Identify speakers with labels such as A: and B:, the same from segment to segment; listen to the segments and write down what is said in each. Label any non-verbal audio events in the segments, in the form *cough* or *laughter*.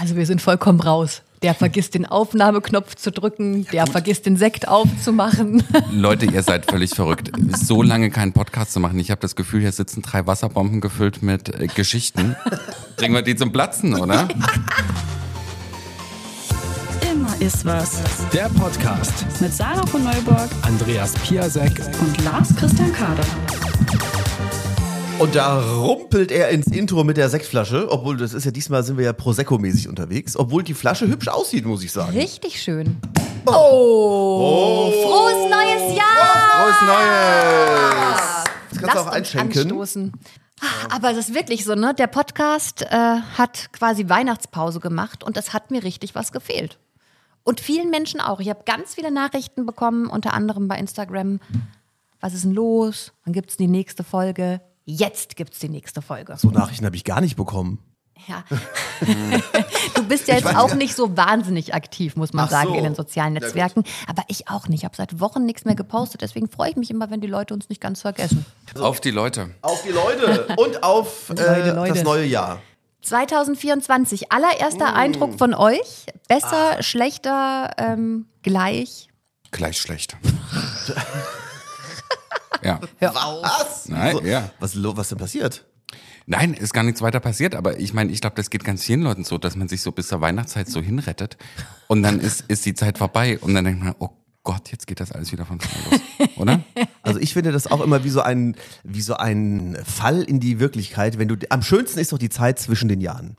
A: Also wir sind vollkommen raus. Der vergisst den Aufnahmeknopf zu drücken, der vergisst den Sekt aufzumachen. *laughs*
B: Leute, ihr seid völlig verrückt. So lange keinen Podcast zu machen. Ich habe das Gefühl, hier sitzen drei Wasserbomben gefüllt mit äh, Geschichten. Bringen wir die zum Platzen, oder?
C: Immer ist was.
D: Der Podcast.
C: Mit Sarah von Neuburg
D: Andreas Piasek.
C: und Lars Christian Kader.
E: Und da rumpelt er ins Intro mit der Sektflasche, obwohl das ist ja diesmal sind wir ja Prosecco-mäßig unterwegs, obwohl die Flasche hübsch aussieht, muss ich sagen.
A: Richtig schön. Oh, frohes neues Jahr!
E: Frohes Neues! Das kannst du auch einschenken.
A: anstoßen. Ah, Aber es ist wirklich so, ne? Der Podcast äh, hat quasi Weihnachtspause gemacht und es hat mir richtig was gefehlt. Und vielen Menschen auch. Ich habe ganz viele Nachrichten bekommen, unter anderem bei Instagram. Was ist denn los? Wann gibt es die nächste Folge? Jetzt gibt es die nächste Folge.
E: So Nachrichten habe ich gar nicht bekommen.
A: Ja. *laughs* du bist ja jetzt
E: weiß
A: auch
E: ja.
A: nicht so wahnsinnig aktiv, muss man
E: Ach
A: sagen,
E: so.
A: in den sozialen. Netzwerken. Aber ich auch nicht. Ich habe seit Wochen nichts mehr gepostet. Deswegen freue ich mich immer, wenn die Leute uns nicht ganz vergessen.
B: Auf die Leute.
E: Auf die Leute *laughs* und auf äh,
A: Leute, Leute.
E: das neue Jahr.
A: 2024, allererster Eindruck von euch. Besser, schlechter, ähm, gleich.
B: Gleich schlecht. *laughs* *laughs* ja.
E: Was?
B: Nein,
E: So,
B: ja.
E: Was, was denn passiert?
B: Nein, ist gar nichts weiter passiert, aber ich meine, ich glaube, das geht ganz vielen Leuten so, dass man sich so bis zur Weihnachtszeit so hinrettet und dann ist, ist die Zeit vorbei und dann denkt man, oh Gott, jetzt geht das alles wieder von vorne los, oder? *laughs*
E: Also ich finde das auch immer wie so ein wie so ein Fall in die Wirklichkeit, wenn du am schönsten ist doch die Zeit zwischen den Jahren.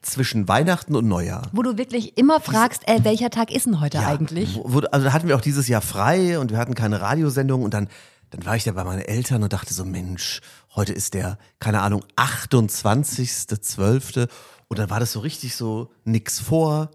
E: Zwischen Weihnachten und Neujahr.
A: Wo du wirklich immer fragst, ey, welcher Tag ist denn heute eigentlich?
E: Wo, wo, also da hatten wir auch dieses Jahr frei und wir hatten keine Radiosendung und dann, dann war ich da bei meinen Eltern und dachte so, Mensch, heute ist der, keine Ahnung, 28.12. Und dann war das so richtig so nix vor.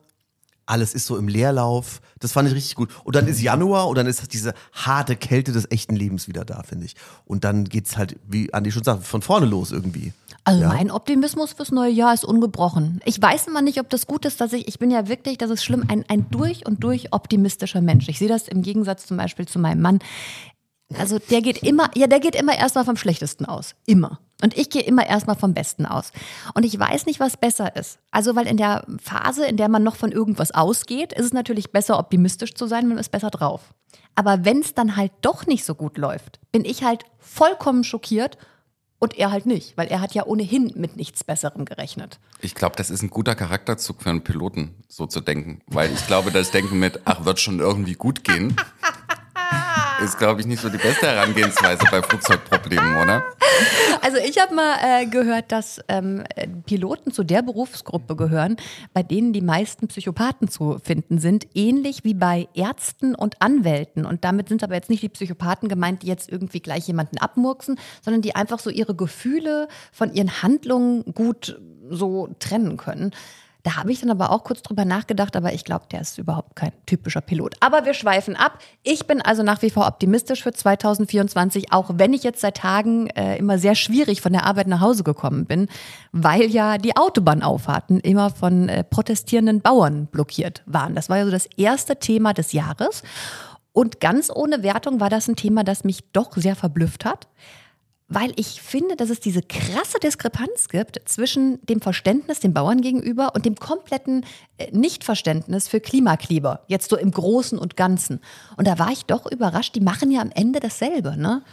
E: Alles ist so im Leerlauf. Das fand ich richtig gut. Und dann ist Januar und dann ist diese harte Kälte des echten Lebens wieder da, finde ich. Und dann geht's halt, wie Andi schon sagt, von vorne los irgendwie.
A: Also
E: Ja.
A: mein Optimismus fürs neue Jahr ist ungebrochen. Ich weiß immer nicht, ob das gut ist, dass ich, ich bin ja wirklich, das ist schlimm, ein, ein durch und durch optimistischer Mensch. Ich sehe das im Gegensatz zum Beispiel zu meinem Mann. Also der geht immer, ja, der geht immer erstmal vom Schlechtesten aus. Immer. Und ich gehe immer erstmal vom Besten aus. Und ich weiß nicht, was besser ist. Also, weil in der Phase, in der man noch von irgendwas ausgeht, ist es natürlich besser, optimistisch zu sein, man ist besser drauf. Aber wenn es dann halt doch nicht so gut läuft, bin ich halt vollkommen schockiert und er halt nicht, weil er hat ja ohnehin mit nichts Besserem gerechnet.
B: Ich glaube, das ist ein guter Charakterzug für einen Piloten, so zu denken. Weil ich glaube, das Denken mit, ach, wird schon irgendwie gut gehen, ist, glaube ich, nicht so die beste Herangehensweise bei Flugzeugproblemen, oder?
A: Also ich habe mal äh, gehört, dass ähm, äh, Piloten zu der Berufsgruppe gehören, bei denen die meisten Psychopathen zu finden sind, ähnlich wie bei Ärzten und Anwälten. Und damit sind aber jetzt nicht die Psychopathen gemeint, die jetzt irgendwie gleich jemanden abmurksen, sondern die einfach so ihre Gefühle von ihren Handlungen gut so trennen können. Da habe ich dann aber auch kurz drüber nachgedacht, aber ich glaube, der ist überhaupt kein typischer Pilot. Aber wir schweifen ab. Ich bin also nach wie vor optimistisch für 2024, auch wenn ich jetzt seit Tagen äh, immer sehr schwierig von der Arbeit nach Hause gekommen bin, weil ja die Autobahnauffahrten immer von äh, protestierenden Bauern blockiert waren. Das war ja so das erste Thema des Jahres. Und ganz ohne Wertung war das ein Thema, das mich doch sehr verblüfft hat weil ich finde, dass es diese krasse Diskrepanz gibt zwischen dem Verständnis den Bauern gegenüber und dem kompletten äh, Nichtverständnis für Klimakleber, jetzt so im Großen und Ganzen. Und da war ich doch überrascht, die machen ja am Ende dasselbe, ne?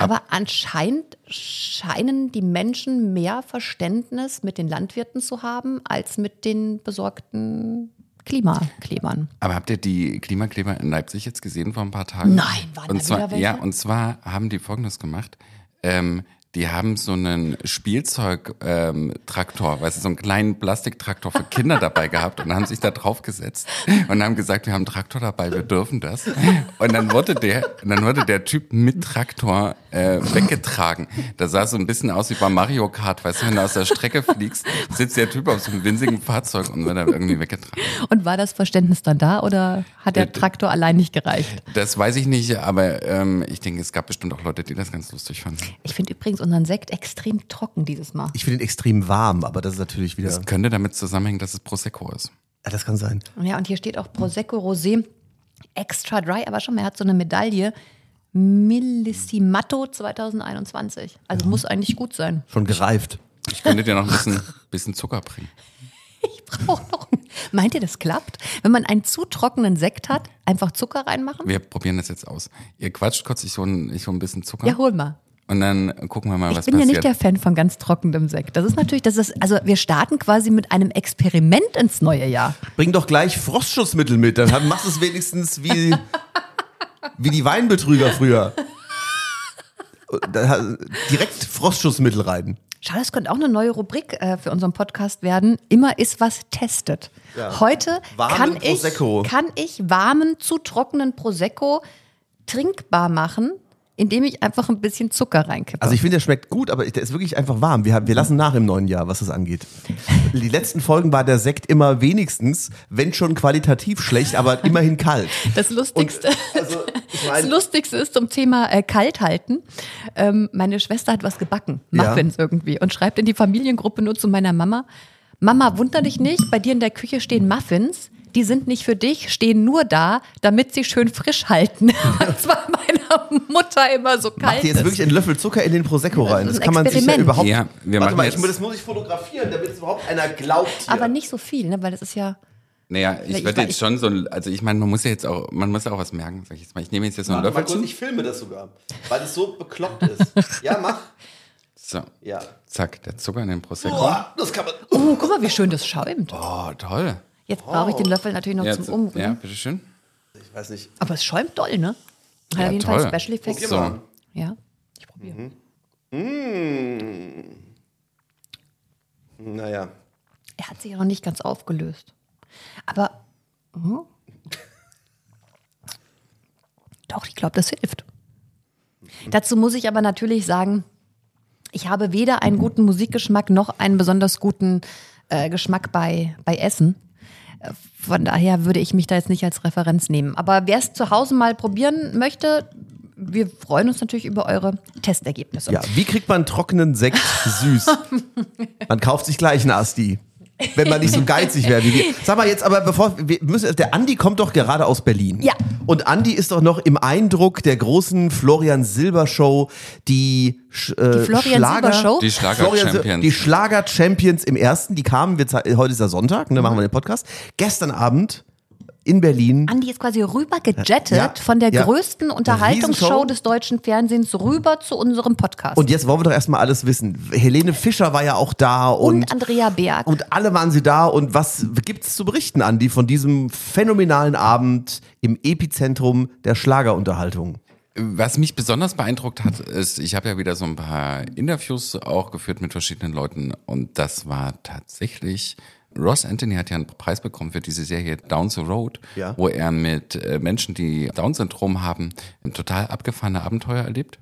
A: Aber anscheinend scheinen die Menschen mehr Verständnis mit den Landwirten zu haben, als mit den besorgten Klimaklebern.
B: Aber habt ihr die Klimakleber in Leipzig jetzt gesehen vor ein paar Tagen?
A: Nein, waren
B: und
A: da
B: zwar,
A: wieder welche?
B: Ja, und zwar haben die Folgendes gemacht. Ähm, die haben so einen Spielzeugtraktor, ähm, weißt du, so einen kleinen Plastiktraktor für Kinder dabei gehabt und haben sich da drauf gesetzt und haben gesagt, wir haben einen Traktor dabei, wir dürfen das. Und dann wurde der, dann wurde der Typ mit Traktor äh, weggetragen. Da sah so ein bisschen aus wie bei Mario Kart, weißt du, wenn du aus der Strecke fliegst, sitzt der Typ auf so einem winzigen Fahrzeug und wird dann irgendwie weggetragen.
A: Und war das Verständnis dann da oder hat der
B: Äh,
A: Traktor allein nicht gereicht?
B: Das weiß ich nicht, aber ähm, ich denke, es gab bestimmt auch Leute, die das ganz lustig fanden.
A: Ich finde übrigens unseren Sekt extrem trocken dieses Mal.
E: Ich finde ihn extrem warm, aber das ist natürlich wieder.
B: Das könnte damit zusammenhängen, dass es Prosecco ist.
E: Ja, das kann sein.
A: Ja, und hier steht auch Prosecco Rosé extra dry, aber schon mal, er hat so eine Medaille. Millissimato 2021. Also muss eigentlich gut sein.
E: Schon gereift.
B: Ich könnte dir noch ein bisschen, bisschen Zucker bringen. *laughs*
A: Ich Frau noch. Meint ihr, das klappt? Wenn man einen zu trockenen Sekt hat, einfach Zucker reinmachen?
B: Wir probieren das jetzt aus. Ihr quatscht kurz, ich hole ich hol ein bisschen Zucker.
A: Ja, hol mal.
B: Und dann gucken wir mal,
A: Ich
B: was
A: bin ja
B: passiert.
A: nicht der Fan von ganz trockenem Sekt. Das ist natürlich, das ist, also wir starten quasi mit einem Experiment ins neue Jahr.
E: Bring doch gleich Frostschutzmittel mit, dann machst du es wenigstens wie, wie die Weinbetrüger früher. Direkt Frostschutzmittel rein.
A: Schau, das könnte auch eine neue Rubrik äh, für unseren Podcast werden. Immer ist was testet. Heute
E: Warmen
A: kann ich,
E: Prosecco.
A: kann ich warmen, zu trockenen Prosecco trinkbar machen, indem ich einfach ein bisschen Zucker reinkippe.
E: Also ich finde, der schmeckt gut, aber der ist wirklich einfach warm. Wir, haben, wir lassen nach im neuen Jahr, was das angeht. Die letzten Folgen war der Sekt immer wenigstens, wenn schon qualitativ schlecht, aber immerhin kalt.
A: Das Lustigste,
E: Also,
A: das Lustigste ist zum Thema äh, Kalthalten. Ähm, meine Schwester hat was gebacken,
E: Ja.
A: Muffins irgendwie, und schreibt in die Familiengruppe nur zu meiner Mama: Mama, wunder dich nicht, bei dir in der Küche stehen Muffins. Die sind nicht für dich, stehen nur da, damit sie schön frisch halten. *laughs* Das war meiner Mutter immer so
E: macht
A: kalt.
E: ihr jetzt
A: ist.
E: wirklich einen Löffel Zucker in den Prosecco rein?
A: Das
E: Das
A: ist ein
E: kann man sich ja überhaupt...
B: Ja, wir
E: Warte
B: machen
E: mal,
B: jetzt-
E: ich, das muss ich fotografieren, damit es überhaupt einer glaubt hier.
A: Aber nicht so viel, ne? weil das ist ja.
B: Naja, ich
A: ich
B: werde jetzt schon so, also ich meine, man muss ja jetzt auch, man muss ja auch was merken, sag ich jetzt mal. Ich nehme jetzt, jetzt noch einen Löffel
E: kurz,
B: zu.
E: ich filme das sogar, weil es so bekloppt ist. Ja, mach.
B: So,
E: Ja.
B: zack, der Zucker in den Prosecco.
E: Boah, das kann man...
A: Oh, guck mal, wie schön das schäumt.
B: Oh, toll.
A: Jetzt brauche ich den Löffel natürlich noch
B: Ja,
A: zum
B: zu-
A: Umrühren.
B: ja, bitteschön.
E: Ich weiß nicht.
A: Aber es schäumt doll, ne? Hat
B: Ja,
A: auf jeden Fall
B: toll.
A: Special Effects.
B: So.
E: mal.
A: Ja, ich probiere.
E: Naja.
A: Er hat sich ja noch nicht ganz aufgelöst. Aber. hm? Doch, ich glaube, das hilft. Dazu muss ich aber natürlich sagen, ich habe weder einen guten Musikgeschmack noch einen besonders guten äh, Geschmack bei, bei Essen. Von daher würde ich mich da jetzt nicht als Referenz nehmen. Aber wer es zu Hause mal probieren möchte, wir freuen uns natürlich über eure Testergebnisse.
E: Ja, wie kriegt man trockenen Sekt süß? *laughs* Man kauft sich gleich einen Asti. Wenn man nicht so geizig wäre wie wir. Sag mal jetzt, aber bevor wir müssen, der Andi kommt doch gerade aus Berlin.
A: Ja.
E: Und Andi ist doch noch im Eindruck der großen Florian Silber Show, die, äh,
A: Die Florian
E: Schlager,
A: Silber Show?
B: Die
E: Florian Sil-
B: Schlager-Champions.
E: Die Schlager Champions im ersten, die kamen, wir, heute ist ja Sonntag, ne, machen wir den Podcast. Gestern Abend in Berlin.
A: Andi ist quasi rüber gejettet
E: Ja,
A: von der
E: ja.
A: größten Unterhaltungsshow des deutschen Fernsehens rüber zu unserem Podcast.
E: Und jetzt wollen wir doch erstmal alles wissen. Helene Fischer war ja auch da
A: Und
E: und,
A: Andrea Berg.
E: und alle waren sie da. Und was gibt's zu berichten, Andi, von diesem phänomenalen Abend im Epizentrum der Schlagerunterhaltung?
B: Was mich besonders beeindruckt hat, ist, ich habe ja wieder so ein paar Interviews auch geführt mit verschiedenen Leuten und das war tatsächlich. Ross Anthony hat ja einen Preis bekommen für diese Serie Down the Road,
E: Ja.
B: wo er mit äh, Menschen, die Down-Syndrom haben, ein total abgefahrene Abenteuer erlebt.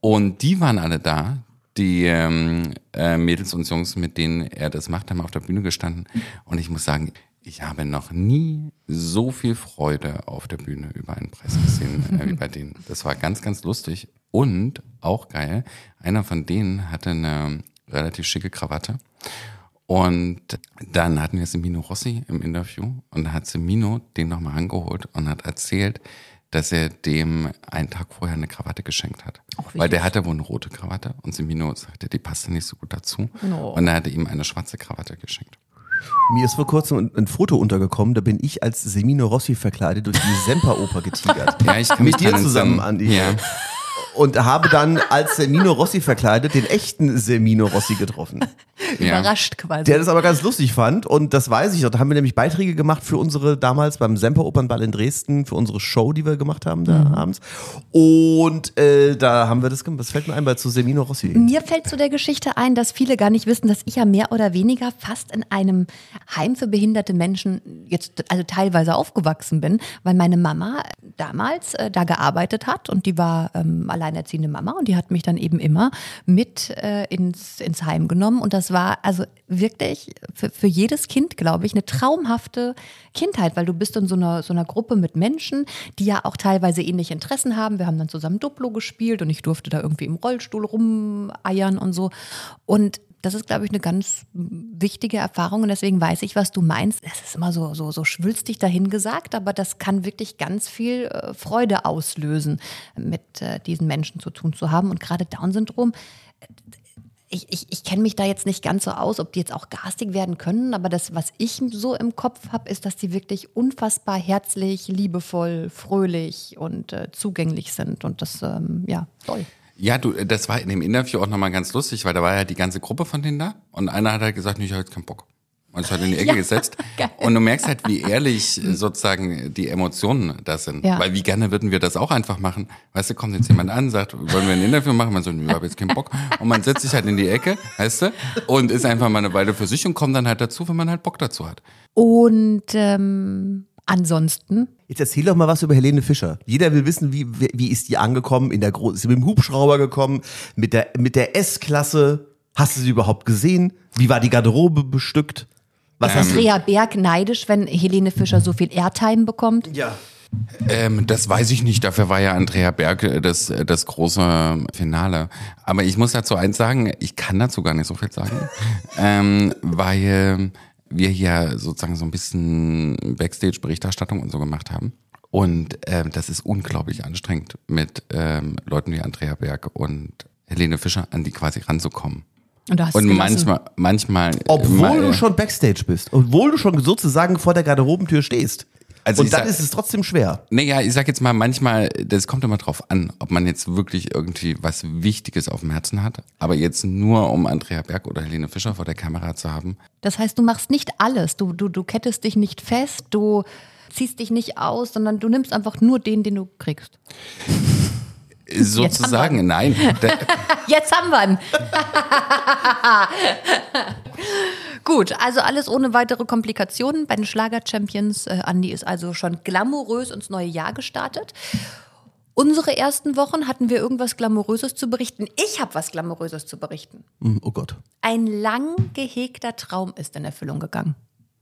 B: Und die waren alle da, die ähm, äh, Mädels und Jungs, mit denen er das macht, haben auf der Bühne gestanden. Und ich muss sagen, ich habe noch nie so viel Freude auf der Bühne über einen Preis gesehen äh, wie bei denen. Das war ganz, ganz lustig und auch geil. Einer von denen hatte eine relativ schicke Krawatte. Und dann hatten wir Semino Rossi im Interview und da hat Semino den nochmal angeholt und hat erzählt, dass er dem einen Tag vorher eine Krawatte geschenkt hat.
A: wie
B: Weil der hatte wohl eine rote Krawatte und Semino sagte, die passte nicht so gut dazu.
A: No.
B: Und er hatte ihm eine schwarze Krawatte geschenkt.
E: Mir ist vor kurzem ein, Foto untergekommen, da bin ich als Semino Rossi verkleidet durch die Semperoper getigert.
B: Ja, ich kann
E: Mit
B: mich
E: dir zusammen. Andi.
B: Ja.
E: Und habe dann als Semino Rossi verkleidet den echten Semino Rossi getroffen.
A: Überrascht quasi.
E: Der das aber ganz lustig fand und das weiß ich noch. Da haben wir nämlich Beiträge gemacht für unsere damals beim Semper Opernball in Dresden, für unsere Show, die wir gemacht haben da
A: Mhm.
E: abends. Und äh, da haben wir das gemacht. Das fällt mir ein bei zu Semino Rossi.
A: Mir fällt zu der Geschichte ein, dass viele gar nicht wissen, dass ich ja mehr oder weniger fast in einem Heim für behinderte Menschen jetzt also teilweise aufgewachsen bin, weil meine Mama damals äh, da gearbeitet hat und die war ähm, alleinerziehende Mama und die hat mich dann eben immer mit äh, ins, ins Heim genommen und das war also wirklich für, für jedes Kind, glaube ich, eine traumhafte Kindheit, weil du bist in so einer, so einer Gruppe mit Menschen, die ja auch teilweise ähnliche Interessen haben. Wir haben dann zusammen Duplo gespielt und ich durfte da irgendwie im Rollstuhl rumeiern und so. Und das ist, glaube ich, eine ganz wichtige Erfahrung und deswegen weiß ich, was du meinst. Es ist immer so, so, so schwülstig dahingesagt, aber das kann wirklich ganz viel äh, Freude auslösen, mit äh, diesen Menschen zu tun zu haben. Und gerade Down-Syndrom, ich, ich, ich kenne mich da jetzt nicht ganz so aus, ob die jetzt auch garstig werden können, aber das, was ich so im Kopf habe, ist, dass die wirklich unfassbar herzlich, liebevoll, fröhlich und äh, zugänglich sind. Und das, ähm, ja, toll.
B: Ja, du, das war in dem Interview auch nochmal ganz lustig, weil da war ja die ganze Gruppe von denen da und einer hat halt gesagt, nee, ich habe jetzt keinen Bock. Und es hat in die *laughs* Ecke
A: Ja,
B: gesetzt.
A: geil.
B: Und du merkst halt, wie ehrlich äh, sozusagen die Emotionen da sind.
A: Ja.
B: Weil wie gerne würden wir das auch einfach machen. Weißt du, kommt jetzt jemand an, sagt, wollen wir ein Interview machen? Man so, ich habe jetzt keinen Bock. Und man setzt sich halt in die Ecke, weißt du, und ist einfach mal eine Weile für sich und kommt dann halt dazu, wenn man halt Bock dazu hat.
A: Und ähm, ansonsten,
E: Jetzt erzähl doch mal was über Helene Fischer. Jeder will wissen, wie, wie ist die angekommen? In der Gro ist sie mit dem Hubschrauber gekommen? Mit der, mit der S-Klasse? Hast du sie überhaupt gesehen? Wie war die Garderobe bestückt? Was hast du?
A: Andrea Berg neidisch, wenn Helene Fischer so viel Airtime bekommt.
E: Ja.
B: Ähm, das weiß ich nicht. Dafür war ja Andrea Berg äh, das, äh, das große Finale. Aber ich muss dazu eins sagen, ich kann dazu gar nicht so viel sagen, *laughs* ähm, weil wir hier sozusagen so ein bisschen Backstage-Berichterstattung und so gemacht haben. Und ähm, das ist unglaublich anstrengend, mit ähm, Leuten wie Andrea Berg und Helene Fischer an die quasi ranzukommen.
A: Und du hast
B: Und manchmal, manchmal.
E: Obwohl
B: mal-
E: du schon Backstage bist. Obwohl du schon sozusagen vor der Garderobentür stehst.
B: Also
E: Und dann
B: sag-
E: ist es trotzdem schwer.
B: Naja, ich sag jetzt mal, manchmal, das kommt immer drauf an, ob man jetzt wirklich irgendwie was Wichtiges auf dem Herzen hat. Aber jetzt nur, um Andrea Berg oder Helene Fischer vor der Kamera zu haben.
A: Das heißt, du machst nicht alles. Du, du, du kettest dich nicht fest, du ziehst dich nicht aus, sondern du nimmst einfach nur den, den du kriegst. *laughs*
B: Sozusagen, nein.
A: Jetzt haben wir ihn. *laughs* *laughs* Gut, also alles ohne weitere Komplikationen bei den Schlager-Champions. Äh, Andi ist also schon glamourös ins neue Jahr gestartet. Unsere ersten Wochen hatten wir irgendwas Glamouröses zu berichten. Ich habe was Glamouröses zu berichten.
E: Hm, Oh Gott.
A: Ein lang gehegter Traum ist in Erfüllung gegangen.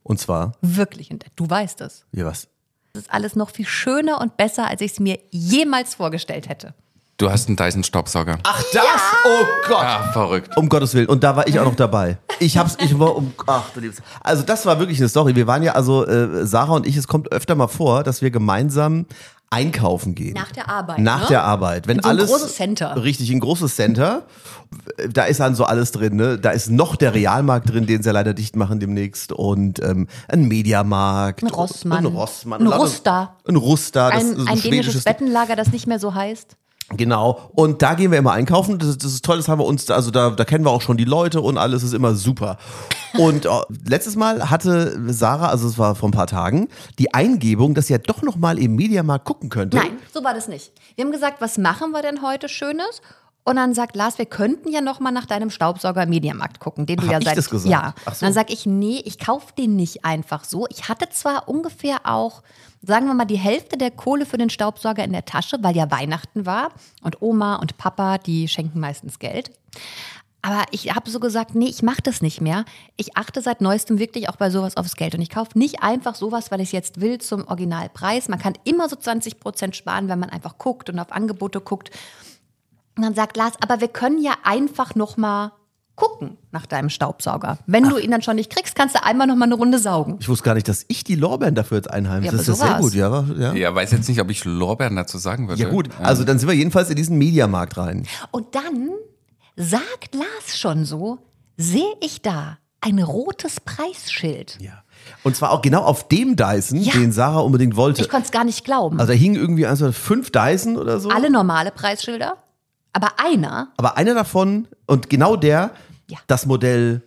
E: Und zwar,
A: Wirklich. Du weißt es.
E: ja was?
A: Das ist alles noch viel schöner und besser, als ich es mir jemals vorgestellt hätte.
B: Du hast einen Dyson-Staubsauger.
E: Ach das? Oh Gott.
B: Ah, verrückt.
E: Um Gottes Willen. Und da war ich auch noch dabei. Ich hab's, ich war um, ach du liebes. Also das war wirklich eine Story. Wir waren ja also, äh, Sarah und ich, es kommt öfter mal vor, dass wir gemeinsam einkaufen gehen.
A: Nach der Arbeit,
E: Nach
A: ne?
E: der Arbeit. Wenn
A: In so ein
E: alles.
A: großes Center.
E: Richtig, ein großes Center. Da ist dann so alles drin, ne? Da ist noch der Realmarkt drin, den sie ja leider dicht machen demnächst. Und ähm, ein Mediamarkt.
A: Ein Rossmann.
E: Ein Rossmann.
A: Ein Rusta.
E: Ein ist
A: Ein,
E: so
A: ein dänisches
E: schwedisches
A: Bettenlager, das nicht mehr so heißt.
E: Genau. Und da gehen wir immer einkaufen. Das, ist- das ist toll, das haben wir uns, also da, da kennen wir auch schon die Leute und alles ist immer super. Und äh, letztes Mal hatte Sarah, also es war vor ein paar Tagen, die Eingebung, dass sie ja doch noch mal im Mediamarkt gucken könnte.
A: Nein, so war das nicht. Wir haben gesagt, was machen wir denn heute Schönes? Und dann sagt Lars, wir könnten ja noch mal nach deinem Staubsauger im Mediamarkt gucken, den du
E: Hab
A: ja
E: ich
A: seit
E: das gesagt?
A: ja.
E: So.
A: Dann sag ich, nee, ich kauf den nicht einfach so. Ich hatte zwar ungefähr auch, sagen wir mal, die Hälfte der Kohle für den Staubsauger in der Tasche, weil ja Weihnachten war und Oma und Papa, die schenken meistens Geld. Aber ich habe so gesagt, nee, ich mache das nicht mehr. Ich achte seit neuestem wirklich auch bei sowas aufs Geld. Und ich kaufe nicht einfach sowas, weil ich es jetzt will, zum Originalpreis. Man kann immer so 20 Prozent sparen, wenn man einfach guckt und auf Angebote guckt. Und dann sagt Lars, aber wir können ja einfach noch mal gucken nach deinem Staubsauger. Wenn du ihn dann schon nicht kriegst, kannst du einmal noch mal eine Runde saugen.
E: Ich wusste gar nicht, dass ich die Lorbeeren dafür jetzt einheimse.
A: Ja,
E: das ist
A: so
E: sehr gut, ja. ja.
B: Ja, weiß jetzt nicht, ob ich Lorbeeren dazu sagen würde.
E: Ja gut, also dann sind wir jedenfalls in diesen Mediamarkt rein.
A: Und dann sagt Lars schon so, sehe ich da ein rotes Preisschild.
E: Ja. Und zwar auch genau auf dem Dyson,
A: Ja.
E: den Sarah unbedingt wollte.
A: Ich konnte es gar nicht glauben.
E: Also da hingen irgendwie also fünf Dyson oder so.
A: Alle normale Preisschilder, aber einer,
E: Aber einer davon und genau der,
A: Ja.
E: das Modell,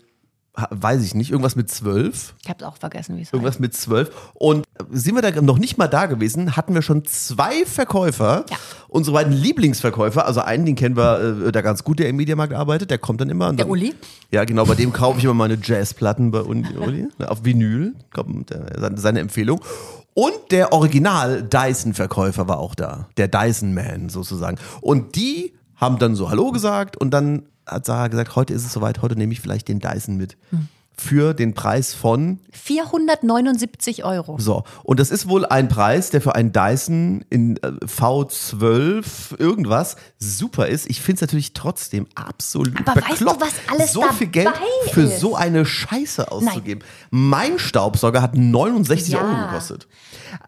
E: weiß ich nicht, irgendwas mit zwölf.
A: ich habe es auch vergessen, wie es heißt.
E: Irgendwas mit zwölf. Und sind wir da noch nicht mal da gewesen, hatten wir schon zwei Verkäufer,
A: Ja.
E: unsere beiden Lieblingsverkäufer. Also einen, den kennen wir äh, da ganz gut, der im Mediamarkt arbeitet, der kommt dann immer.
A: Der
E: dann,
A: Uli?
E: Ja, genau, bei dem kaufe ich immer meine Jazzplatten bei Uli, *laughs* Uli ne, auf Vinyl, kommt äh, seine- Empfehlung. Und der Original Dyson-Verkäufer war auch da, der Dyson Man sozusagen. Und die haben dann so Hallo gesagt und dann hat Sarah gesagt, heute ist es soweit, heute nehme ich vielleicht den Dyson mit. Für den Preis von
A: 479 Euro.
E: so. Und das ist wohl ein Preis, der für einen Dyson in äh, V12 irgendwas super ist. Ich finde es natürlich trotzdem absolut
A: Aber weißt du,
E: bekloppt,
A: was alles
E: so viel Geld
A: dabei
E: für
A: ist?
E: so eine Scheiße auszugeben. Mein Staubsauger hat 69
A: Ja.
E: Euro gekostet.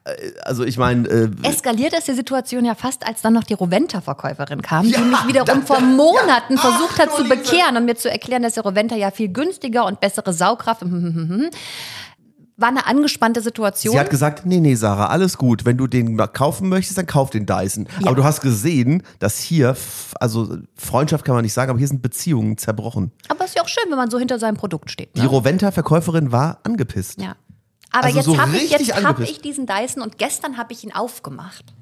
E: Äh, Also ich meine, äh,
A: Eskaliert ist die Situation ja fast, als dann noch die Roventa-Verkäuferin kam,
E: Ja,
A: die mich wiederum
E: da-
A: vor
E: da-
A: Monaten
E: ja.
A: versucht hat zu bekehren und mir zu erklären, dass der Roventa ja viel günstiger und bessere Saugkraft. War eine angespannte Situation.
E: Sie hat gesagt, nee, nee, Sarah, alles gut. Wenn du den kaufen möchtest, dann kauf den Dyson.
A: Ja.
E: Aber du hast gesehen, dass hier, also Freundschaft kann man nicht sagen, aber hier sind Beziehungen zerbrochen.
A: Aber ist ja auch schön, wenn man so hinter seinem Produkt steht.
E: Die
A: Ne?
E: Roventa-Verkäuferin war angepisst.
A: Ja. Aber
E: Also
A: jetzt
E: so
A: habe ich, jetzt hab ich diesen Dyson und gestern habe ich ihn aufgemacht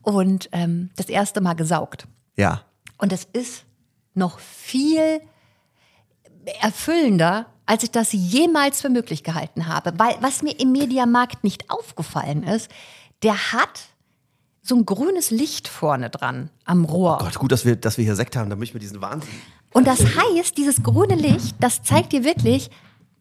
A: und ähm, das erste Mal gesaugt.
E: Ja.
A: Und es ist noch viel erfüllender, als ich das jemals für möglich gehalten habe. Weil was mir im Mediamarkt nicht aufgefallen ist, der hat so ein grünes Licht vorne dran am Rohr.
E: Gott, gut, dass wir, dass wir hier Sekt haben, damit ich mir diesen Wahnsinn.
A: Und das heißt, dieses grüne Licht, das zeigt dir wirklich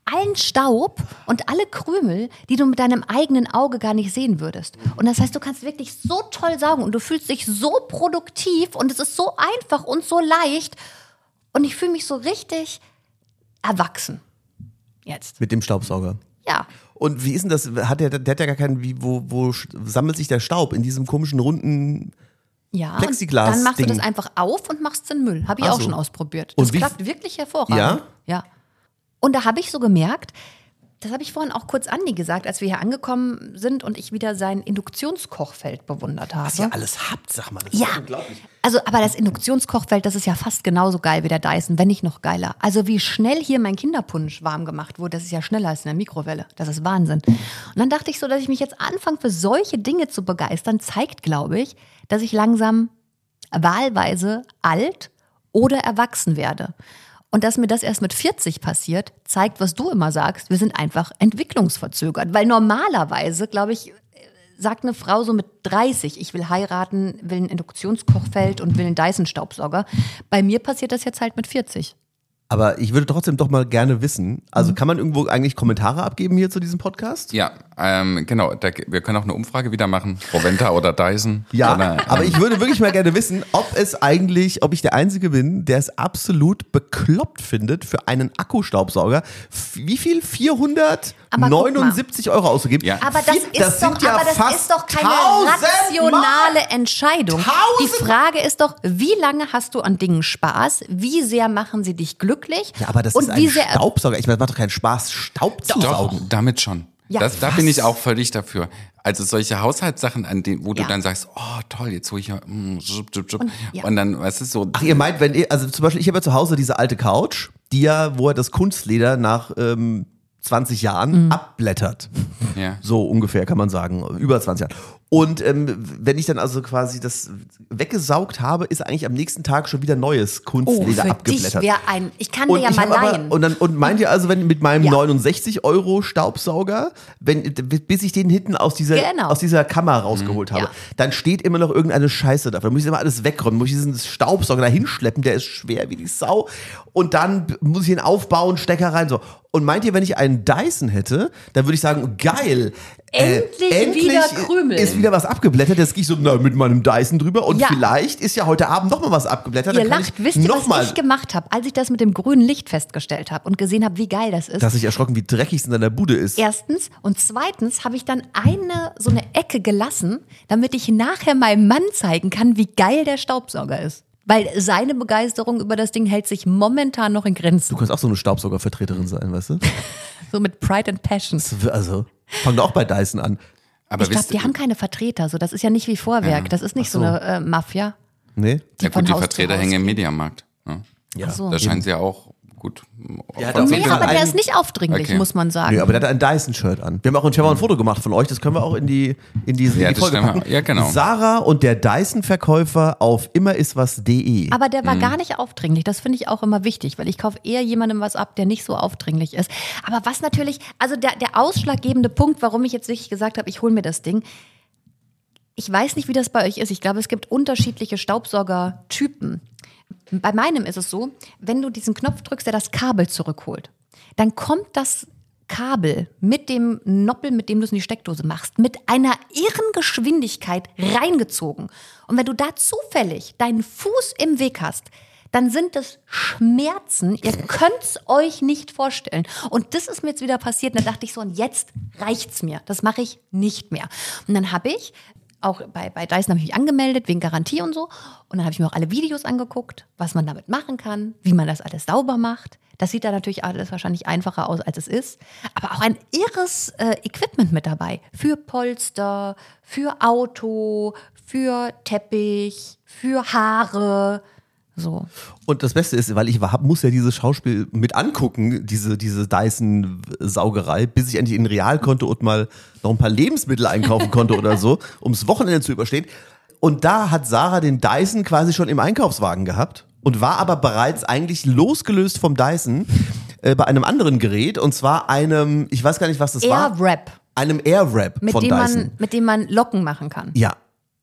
A: allen Staub und alle Krümel, die du mit deinem eigenen Auge gar nicht sehen würdest. Und das heißt, du kannst wirklich so toll saugen und du fühlst dich so produktiv und es ist so einfach und so leicht. Und ich fühle mich so richtig erwachsen. Jetzt.
E: Mit dem Staubsauger.
A: Ja.
E: Und wie ist denn das? Hat der, der hat ja gar keinen, wie, wo, wo sammelt sich der Staub in diesem komischen runden.
A: Ja,
E: Plexiglas
A: dann machst du das einfach auf und machst es in den Müll. Habe ich
E: Ach
A: auch
E: so.
A: schon ausprobiert.
E: Und
A: Das klappt wirklich hervorragend.
E: Ja?
A: Ja. Und da habe ich so gemerkt, das habe ich vorhin auch kurz Andi gesagt, als wir hier angekommen sind und ich wieder sein Induktionskochfeld bewundert habe.
E: Was ihr alles habt, sag mal. Das ist
A: Ja,
E: unglaublich.
A: also aber das Induktionskochfeld, das ist ja fast genauso geil wie der Dyson, wenn nicht noch geiler. Also wie schnell hier mein Kinderpunsch warm gemacht wurde, das ist ja schneller als in der Mikrowelle. Das ist Wahnsinn. Und dann dachte ich so, dass ich mich jetzt anfange für solche Dinge zu begeistern, zeigt, glaube ich, dass ich langsam wahlweise alt oder erwachsen werde. Und dass mir das erst mit 40 passiert, zeigt, was du immer sagst, wir sind einfach entwicklungsverzögert. Weil normalerweise, glaube ich, sagt eine Frau so mit 30, ich will heiraten, will ein Induktionskochfeld und will einen Dyson-Staubsauger. Bei mir passiert das jetzt halt mit 40.
E: Aber ich würde trotzdem doch mal gerne wissen,
A: Mhm.
E: also kann man irgendwo eigentlich Kommentare abgeben hier zu diesem Podcast?
B: Ja, ähm, genau. Da, wir können auch eine Umfrage wieder machen. Roventa oder Dyson.
E: Ja,
B: Oder,
E: aber
B: ähm,
E: ich würde wirklich mal gerne wissen, ob es eigentlich, ob ich der Einzige bin, der es absolut bekloppt findet, für einen Akkustaubsauger wie viel? 479 Euro auszugeben.
B: Ja.
A: Aber das, ist,
E: sind
A: doch,
E: ja
A: aber das ist doch keine
E: 1000
A: rationale Entscheidung. Die
E: Tausend-
A: Frage ist doch, wie lange hast du an Dingen Spaß? Wie sehr machen sie dich glücklich?
E: Ja, aber das
A: und
E: ist
A: wie
E: ein
A: sehr
E: Staubsauger. Ich meine, es macht doch keinen Spaß, Staub zu
B: Doch,
E: saugen.
B: damit schon.
A: Ja,
B: das, da
E: was?
B: bin ich auch völlig dafür. Also solche Haushaltssachen, an denen, wo du
A: Ja.
B: dann sagst, oh toll, jetzt hole ich ja, mm, schub, schub, schub.
A: Und- ja.
B: und dann, was ist so,
E: Ach, ihr meint, wenn ihr, also zum Beispiel, ich habe ja zu Hause diese alte Couch, die ja, wo er das Kunstleder nach ähm, 20 Jahren
A: Mhm.
E: abblättert.
B: ja.
E: So ungefähr kann man sagen, über 20 Jahre. Und ähm, wenn ich dann also quasi das weggesaugt habe, ist eigentlich am nächsten Tag schon wieder neues
A: Oh,
E: Kunstleder
A: dich
E: abgeblättert.
A: wäre ein, ich kann
E: Und
A: dir ja mal
E: aber,
A: leihen.
E: und, dann, und meint ihr also, wenn mit meinem
A: Ja.
E: 69 Euro Staubsauger, wenn, bis ich den hinten aus dieser,
A: Genau.
E: aus dieser Kammer rausgeholt habe,
A: Ja.
E: dann steht immer noch irgendeine Scheiße da. Dann muss ich immer alles wegräumen, muss ich diesen Staubsauger da hinschleppen, der ist schwer wie die Sau. Und dann muss ich ihn aufbauen, Stecker rein, so. Und meint ihr, wenn ich einen Dyson hätte, dann würde ich sagen, geil. Äh,
A: Endlich wieder Krümel.
E: Ist wieder was abgeblättert. Jetzt gehe ich so na, mit meinem Dyson drüber und
A: Ja.
E: vielleicht ist ja heute Abend noch mal was abgeblättert.
A: Ihr lacht,
E: ich
A: wisst ihr, was ich gemacht habe, als ich das mit dem grünen Licht festgestellt habe und gesehen habe, wie geil das ist?
E: dass ich erschrocken, wie dreckig es in deiner Bude ist.
A: Erstens und zweitens habe ich dann eine so eine Ecke gelassen, damit ich nachher meinem Mann zeigen kann, wie geil der Staubsauger ist. Weil seine Begeisterung über das Ding hält sich momentan noch in
E: Du
A: Grenzen.
E: kannst auch so eine Staubsaugervertreterin sein, weißt du? *laughs*
A: So mit Pride and Passion.
E: Also, fang doch auch bei Dyson an.
B: Aber
A: Ich glaube, die haben keine Vertreter. So, das ist ja nicht wie Vorwerk. Das ist nicht so.
E: so.
A: eine äh, Mafia.
E: Nee?
B: ja
A: von
B: gut, die
A: Haus
B: Vertreter hängen im. Mediamarkt. Ne?
E: Ja.
A: Ach so.
B: Da scheinen sie ja auch gut.
E: Ja,
A: Nee, aber der ist nicht aufdringlich,
B: Okay.
A: muss man sagen.
E: Nee, aber der hat ein Dyson-Shirt an. Wir haben auch in Trevor ein Foto gemacht von euch, das können wir auch in die, in die, in
B: Ja,
E: die
B: das
E: Folge packen.
B: ja, genau.
E: Sarah und der Dyson-Verkäufer auf immeriswas.de.
A: Aber der war
B: Mhm.
A: gar nicht aufdringlich. Das finde ich auch immer wichtig, weil ich kaufe eher jemandem was ab, der nicht so aufdringlich ist. Aber was natürlich, also der, der ausschlaggebende Punkt, warum ich jetzt wirklich gesagt habe, ich hole mir das Ding. Ich weiß nicht, wie das bei euch ist. Ich glaube, es gibt unterschiedliche Staubsaugertypen. Bei meinem ist es so, wenn du diesen Knopf drückst, der das Kabel zurückholt, dann kommt das Kabel mit dem Noppel, mit dem du es in die Steckdose machst, mit einer irren Geschwindigkeit reingezogen. Und wenn du da zufällig deinen Fuß im Weg hast, dann sind es Schmerzen. Ihr könnt's euch nicht vorstellen. Und das ist mir jetzt wieder passiert. Und da dachte ich so, und jetzt reicht's mir. Das mache ich nicht mehr. Und dann habe ich auch bei, bei Dyson habe ich mich angemeldet wegen Garantie und so. Und dann habe ich mir auch alle Videos angeguckt, was man damit machen kann, wie man das alles sauber macht. Das sieht da natürlich alles wahrscheinlich einfacher aus, als es ist. Aber auch ein irres äh, Equipment mit dabei. Für Polster, für Auto, für Teppich, für Haare. So.
E: Und das Beste ist, weil ich war, muss ja dieses Schauspiel mit angucken, diese, diese Dyson-Saugerei, bis ich endlich in Real konnte und mal noch ein paar Lebensmittel einkaufen konnte oder so, *laughs* ums Wochenende zu überstehen. Und da hat Sarah den Dyson quasi schon im Einkaufswagen gehabt und war aber bereits eigentlich losgelöst vom Dyson äh, bei einem anderen Gerät und zwar einem, ich weiß gar nicht, was das war.
A: Airwrap,
E: Einem Airwrap
A: mit
E: von
A: dem,
E: Dyson.
A: man, mit dem man Locken machen kann.
E: Ja.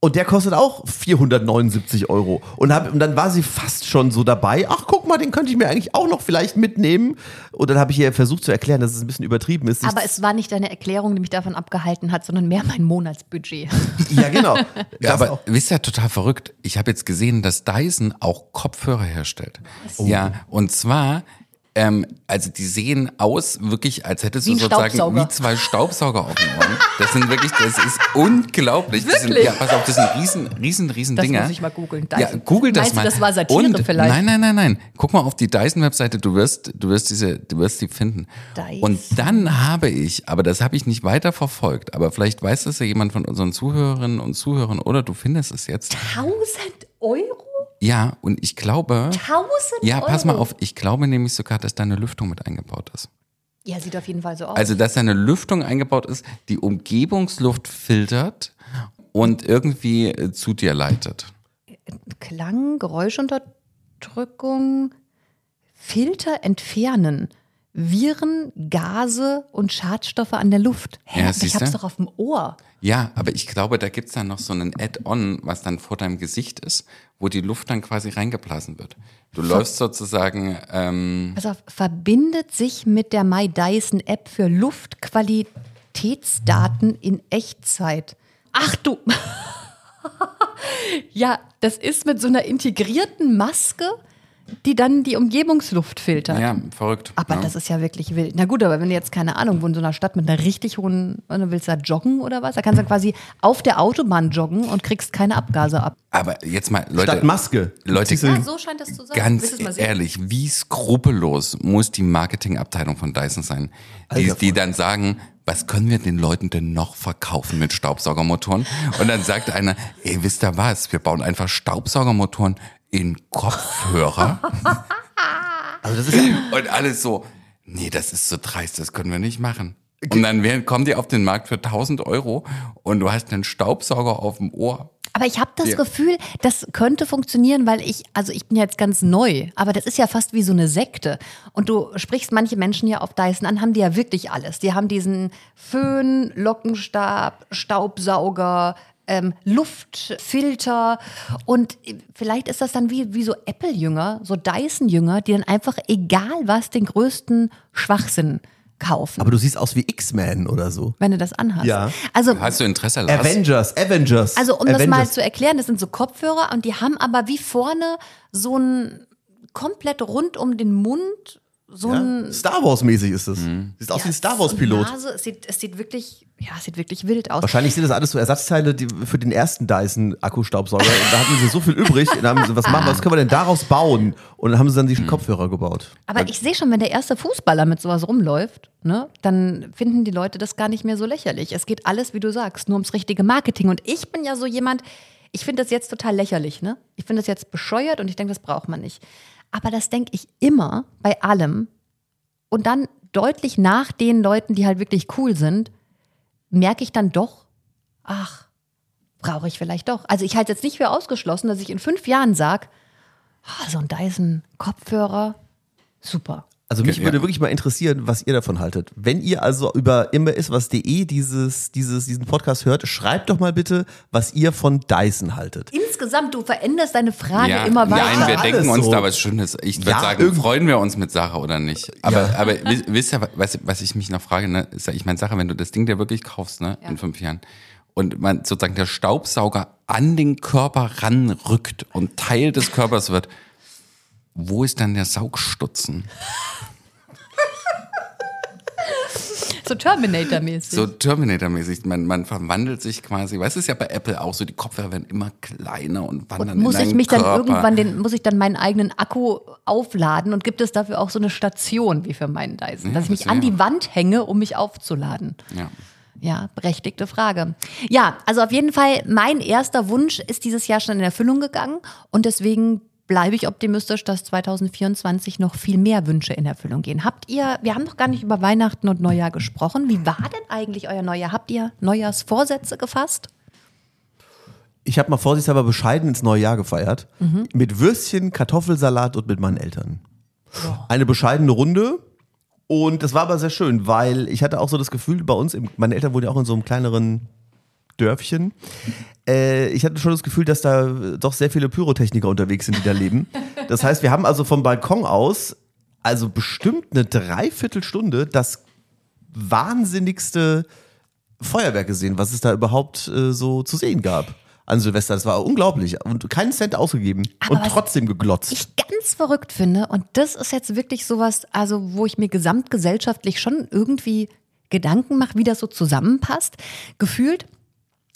E: Und der kostet auch 479 Euro. Und, hab, und dann war sie fast schon so dabei. Ach, guck mal, den könnte ich mir eigentlich auch noch vielleicht mitnehmen. Und dann habe ich ihr versucht zu erklären, dass es ein bisschen übertrieben ist.
A: Aber es war nicht deine Erklärung, die mich davon abgehalten hat, sondern mehr mein Monatsbudget. *laughs*
E: ja, genau.
B: Ja, aber
E: auch.
B: wisst ihr, total verrückt. Ich habe jetzt gesehen, dass Dyson auch Kopfhörer herstellt. Ja, und zwar, ähm, also die sehen aus wirklich, als hättest du sozusagen wie zwei Staubsauger auf den Ohren. Das sind wirklich, das ist unglaublich. Das sind,
A: Wirklich?
B: ja, pass auf, das sind riesen, riesen, riesen
A: Das
B: Dinger.
A: muss ich mal googeln.
B: Ja, google das
A: Meinst du,
B: mal.
A: das war Satire
B: und,
A: vielleicht?
B: Nein, nein, nein, nein. Guck mal auf die Dyson-Webseite, du wirst, du wirst diese, du wirst sie finden.
A: Dyson.
B: Und dann habe ich, aber das habe ich nicht weiter verfolgt, aber vielleicht weiß das ja jemand von unseren Zuhörerinnen und Zuhörern oder du findest es jetzt.
A: 1000 Euro?
B: Ja, und ich glaube,
A: 1000
B: ja, pass mal auf, ich glaube nämlich sogar, dass da eine Lüftung mit eingebaut ist.
A: Ja, sieht auf jeden Fall so aus.
B: Also, dass da eine Lüftung eingebaut ist, die Umgebungsluft filtert und irgendwie äh, zu dir leitet.
A: Klang, Geräuschunterdrückung, Filter entfernen, Viren, Gase und Schadstoffe an der Luft. Hä,
B: Ja,
A: ich hab's doch auf dem Ohr.
B: Ja, aber ich glaube, da gibt's dann noch so einen Add-on, was dann vor deinem Gesicht ist, wo die Luft dann quasi reingeblasen wird. Du läufst sozusagen, ähm,
A: Pass auf, verbindet sich mit der My Dyson App für Luftqualitätsdaten in Echtzeit. Ach du. *laughs* ja, das ist mit so einer integrierten Maske, die dann die Umgebungsluft filtert.
B: ja, verrückt.
A: Aber
B: ja.
A: das ist ja wirklich wild. Na gut, aber wenn du jetzt, keine Ahnung, wo in so einer Stadt mit einer richtig hohen, du willst da joggen oder was? Da kannst du quasi auf der Autobahn joggen und kriegst keine Abgase ab.
B: Aber jetzt mal, Leute.
E: Statt Maske.
B: Leute,
E: du-
A: Ja, so scheint das zu sein.
B: Ganz
A: du
B: ehrlich, wie skrupellos muss die Marketingabteilung von Dyson sein, die,
E: Alter,
B: die dann sagen, was können wir den Leuten denn noch verkaufen mit Staubsaugermotoren? Und dann sagt einer, ey, wisst ihr was, wir bauen einfach Staubsaugermotoren in Kopfhörer. *laughs*
E: Also das ist *clears throat*
B: Und alles so, nee, das ist so dreist, das können wir nicht machen. Und dann werden, kommen die auf den Markt für 1000 Euro und du hast einen Staubsauger auf dem Ohr.
A: Aber ich habe das
B: Ja.
A: Gefühl, das könnte funktionieren, weil ich, also ich bin jetzt ganz neu, aber das ist ja fast wie so eine Sekte. Und du sprichst manche Menschen ja auf Dyson an, haben die ja wirklich alles. Die haben diesen Föhn, Lockenstab, Staubsauger, ähm, Luftfilter und vielleicht ist das dann wie, wie so Apple-Jünger, so Dyson-Jünger, die dann einfach egal was den größten Schwachsinn kaufen,
E: aber du siehst aus wie X-Men oder so.
A: wenn du das anhast.
E: Ja.
A: Also
B: Hast du Interesse, Lars?
E: Avengers, Avengers.
A: also um das
E: Avengers.
A: mal zu erklären, das sind so Kopfhörer und die haben aber wie vorne so ein komplett rund um den Mund so ein
E: ja? Star Wars-mäßig ist das.
B: Mhm.
E: Sieht aus
A: ja,
E: wie ein Star
A: so
E: Wars-Pilot.
A: Nase. Es sieht, es sieht wirklich, ja, es sieht wirklich wild aus.
E: Wahrscheinlich sind das alles so Ersatzteile die, für den ersten Dyson-Akkustaubsauger. Und da hatten sie so viel übrig. Und dann haben sie, was machen wir, was können wir denn daraus bauen? Und dann haben sie dann
B: Mhm.
E: die Kopfhörer gebaut.
A: Aber ich sehe schon, wenn der erste Fußballer mit sowas rumläuft, ne, dann finden die Leute das gar nicht mehr so lächerlich. Es geht alles, wie du sagst, nur ums richtige Marketing. Und ich bin ja so jemand, ich finde das jetzt total lächerlich, ne? Ich finde das jetzt bescheuert und ich denke, das braucht man nicht. Aber das denke ich immer bei allem. Und dann deutlich nach den Leuten, die halt wirklich cool sind, merke ich dann doch, ach, brauche ich vielleicht doch. Also ich halte jetzt nicht für ausgeschlossen, dass ich in fünf Jahren sage, ah, so ein Dyson-Kopfhörer, super.
E: Also mich
B: Ja.
E: würde wirklich mal interessieren, was ihr davon haltet. Wenn ihr also über immeriswas.de dieses, dieses, diesen Podcast hört, schreibt doch mal bitte, was ihr von Dyson haltet.
A: Insgesamt, du veränderst deine Frage
B: Ja,
A: immer weiter.
B: nein, wir
E: Alles
B: denken uns
E: so.
B: da was Schönes. Ich würde
E: Ja,
B: sagen, freuen wir uns mit Sarah oder nicht. Aber,
E: Ja.
B: aber wi- wisst ihr, was, was ich mich noch frage, ne? Ist ja, ich meine, Sarah, wenn du das Ding dir wirklich kaufst, ne, in fünf Jahren, und man sozusagen der Staubsauger an den Körper ranrückt und Teil des Körpers wird, wo ist dann der Saugstutzen?
A: So Terminator-mäßig.
B: So Terminator-mäßig. Man, man verwandelt sich quasi, weißt du, es ist ja bei Apple auch so, die Kopfhörer werden immer kleiner und wandern
A: und muss
B: in
A: ich mich dann
B: Körper.
A: irgendwann den, muss ich dann meinen eigenen Akku aufladen und gibt es dafür auch so eine Station wie für meinen Dyson, dass ich mich an
B: ja.
A: die Wand hänge, um mich aufzuladen?
B: Ja.
A: Ja, berechtigte Frage. Ja, also auf jeden Fall, mein erster Wunsch ist dieses Jahr schon in Erfüllung gegangen und deswegen bleibe ich optimistisch, dass 2024 noch viel mehr Wünsche in Erfüllung gehen. Habt ihr, wir haben noch gar nicht über Weihnachten und Neujahr gesprochen. Wie war denn eigentlich euer Neujahr? Habt ihr Neujahrsvorsätze gefasst?
E: Ich habe mal vorsichtshalber bescheiden ins neue Jahr gefeiert. Mit Würstchen, Kartoffelsalat und mit meinen Eltern. Eine bescheidene Runde. Und das war aber sehr schön, weil ich hatte auch so das Gefühl, bei uns, im, meine Eltern wohnen ja auch in so einem kleineren Dörfchen. Äh, ich hatte schon das Gefühl, dass da doch sehr viele Pyrotechniker unterwegs sind, die da leben. Das heißt, wir haben also vom Balkon aus, also bestimmt eine Dreiviertelstunde, das wahnsinnigste Feuerwerk gesehen, was es da überhaupt äh, so zu sehen gab an Silvester. Das war unglaublich. Und keinen Cent ausgegeben
A: Aber
E: und
A: was
E: trotzdem geglotzt.
A: ich ganz verrückt finde, und das ist jetzt wirklich sowas, also wo ich mir gesamtgesellschaftlich schon irgendwie Gedanken mache, wie das so zusammenpasst. Gefühlt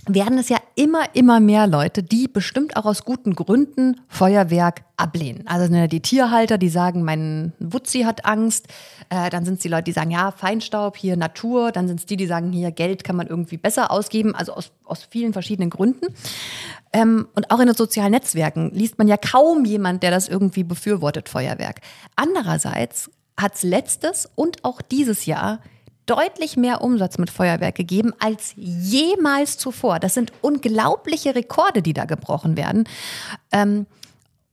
A: werden es ja immer, immer mehr Leute, die bestimmt auch aus guten Gründen Feuerwerk ablehnen. Also ne, die Tierhalter, die sagen, mein Wutzi hat Angst. Äh, dann sind es die Leute, die sagen, ja, Feinstaub, hier Natur. Dann sind es die, die sagen, hier Geld kann man irgendwie besser ausgeben. Also aus, aus vielen verschiedenen Gründen. Ähm, und auch in den sozialen Netzwerken liest man ja kaum jemand, der das irgendwie befürwortet, Feuerwerk. Andererseits hat es letztes und auch dieses Jahr deutlich mehr Umsatz mit Feuerwerk gegeben als jemals zuvor. Das sind unglaubliche Rekorde, die da gebrochen werden. Ähm,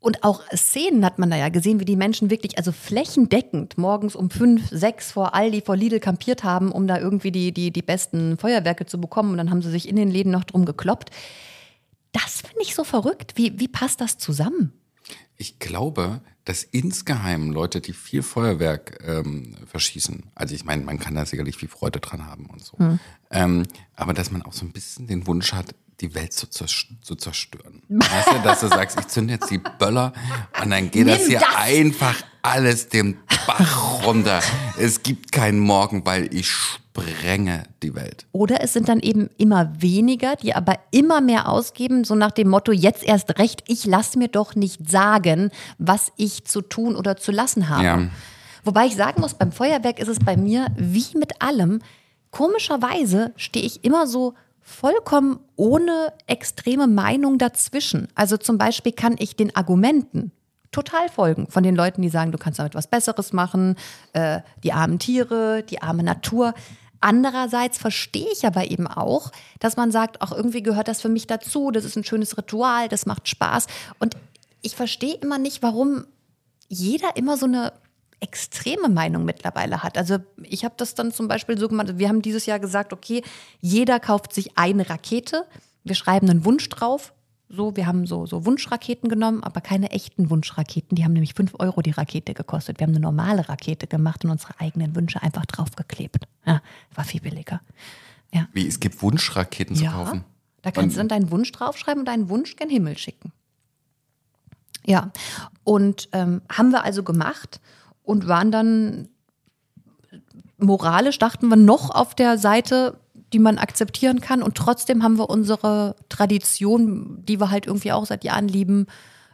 A: und auch Szenen hat man da ja gesehen, wie die Menschen wirklich, also flächendeckend morgens um fünf, sechs vor Aldi, vor Lidl kampiert haben, um da irgendwie die, die, die besten Feuerwerke zu bekommen. Und dann haben sie sich in den Läden noch drum gekloppt. Das finde ich so verrückt. Wie, wie passt das zusammen?
B: Ich glaube, dass insgeheim Leute, die viel Feuerwerk ähm, verschießen, also ich meine, man kann da sicherlich viel Freude dran haben und so, ähm, aber dass man auch so ein bisschen den Wunsch hat, die Welt zu, zu zerstören. Weißt du, dass du sagst, ich zünde jetzt die Böller und dann geht das
A: Nimm
B: hier
A: das!
B: einfach alles den Bach runter. Es gibt keinen Morgen, weil ich sprenge die Welt.
A: Oder es sind dann eben immer weniger, die aber immer mehr ausgeben, so nach dem Motto, jetzt erst recht, ich lasse mir doch nicht sagen, was ich zu tun oder zu lassen habe.
B: Ja.
A: Wobei ich sagen muss, beim Feuerwerk ist es bei mir wie mit allem, komischerweise stehe ich immer so vollkommen ohne extreme Meinung dazwischen. Also zum Beispiel kann ich den Argumenten total folgen von den Leuten, die sagen, du kannst damit was Besseres machen, äh, die armen Tiere, die arme Natur. Andererseits verstehe ich aber eben auch, dass man sagt, auch irgendwie gehört das für mich dazu, das ist ein schönes Ritual, das macht Spaß. Und ich verstehe immer nicht, warum jeder immer so eine extreme Meinung mittlerweile hat. Also ich habe das dann zum Beispiel so gemacht, wir haben dieses Jahr gesagt, okay, jeder kauft sich eine Rakete, wir schreiben einen Wunsch drauf. So, wir haben so, so Wunschraketen genommen, aber keine echten Wunschraketen. Die haben nämlich 5 Euro die Rakete gekostet. Wir haben eine normale Rakete gemacht und unsere eigenen Wünsche einfach draufgeklebt. Ja, war viel billiger. Ja.
B: Wie, es gibt Wunschraketen zu
A: Ja,
B: kaufen?
A: da kannst du dann deinen Wunsch draufschreiben und deinen Wunsch gen Himmel schicken. Ja, und ähm, haben wir also gemacht und waren dann moralisch, dachten wir, noch auf der Seite, die man akzeptieren kann. Und trotzdem haben wir unsere Tradition, die wir halt irgendwie auch seit Jahren lieben,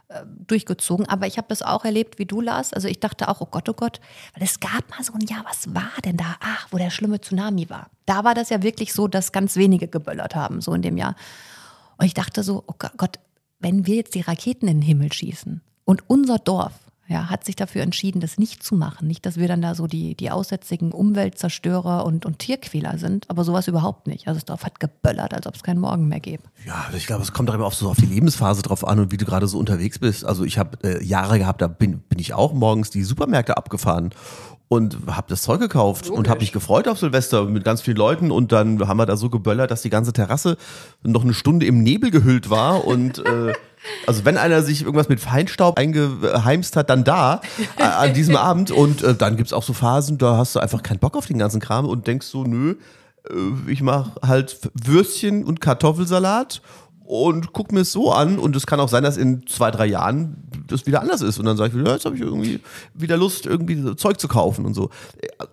A: äh, durchgezogen. Aber ich habe das auch erlebt, wie du, Lars. Also ich dachte auch, oh Gott, oh Gott, weil es gab mal so ein Jahr, was war denn da? Ach, wo der schlimme Tsunami war. Da war das ja wirklich so, dass ganz wenige geböllert haben, so in dem Jahr. Und ich dachte so, oh Gott, Gott, wenn wir jetzt die Raketen in den Himmel schießen und unser Dorf ja, hat sich dafür entschieden, das nicht zu machen. Nicht, dass wir dann da so die, die aussätzigen Umweltzerstörer und, und Tierquäler sind, aber sowas überhaupt nicht. Also es drauf hat geböllert, als ob es keinen Morgen mehr gäbe.
E: Ja, also ich glaube, es kommt auch immer auf so auf die Lebensphase drauf an und wie du gerade so unterwegs bist. Also ich habe äh, Jahre gehabt, da bin, bin ich auch morgens die Supermärkte abgefahren und habe das Zeug gekauft und habe mich gefreut auf Silvester mit ganz vielen Leuten und dann haben wir da so geböllert, dass die ganze Terrasse noch eine Stunde im Nebel gehüllt war und äh, also wenn einer sich irgendwas mit Feinstaub eingeheimst hat, dann da äh, an diesem *laughs* Abend und äh, dann gibt's auch so Phasen, da hast du einfach keinen Bock auf den ganzen Kram und denkst so, nö, äh, ich mache halt Würstchen und Kartoffelsalat und guck mir es so an und es kann auch sein, dass in zwei, drei Jahren das wieder anders ist und dann sage ich wieder, ja, jetzt habe ich irgendwie wieder Lust, irgendwie Zeug zu kaufen und so.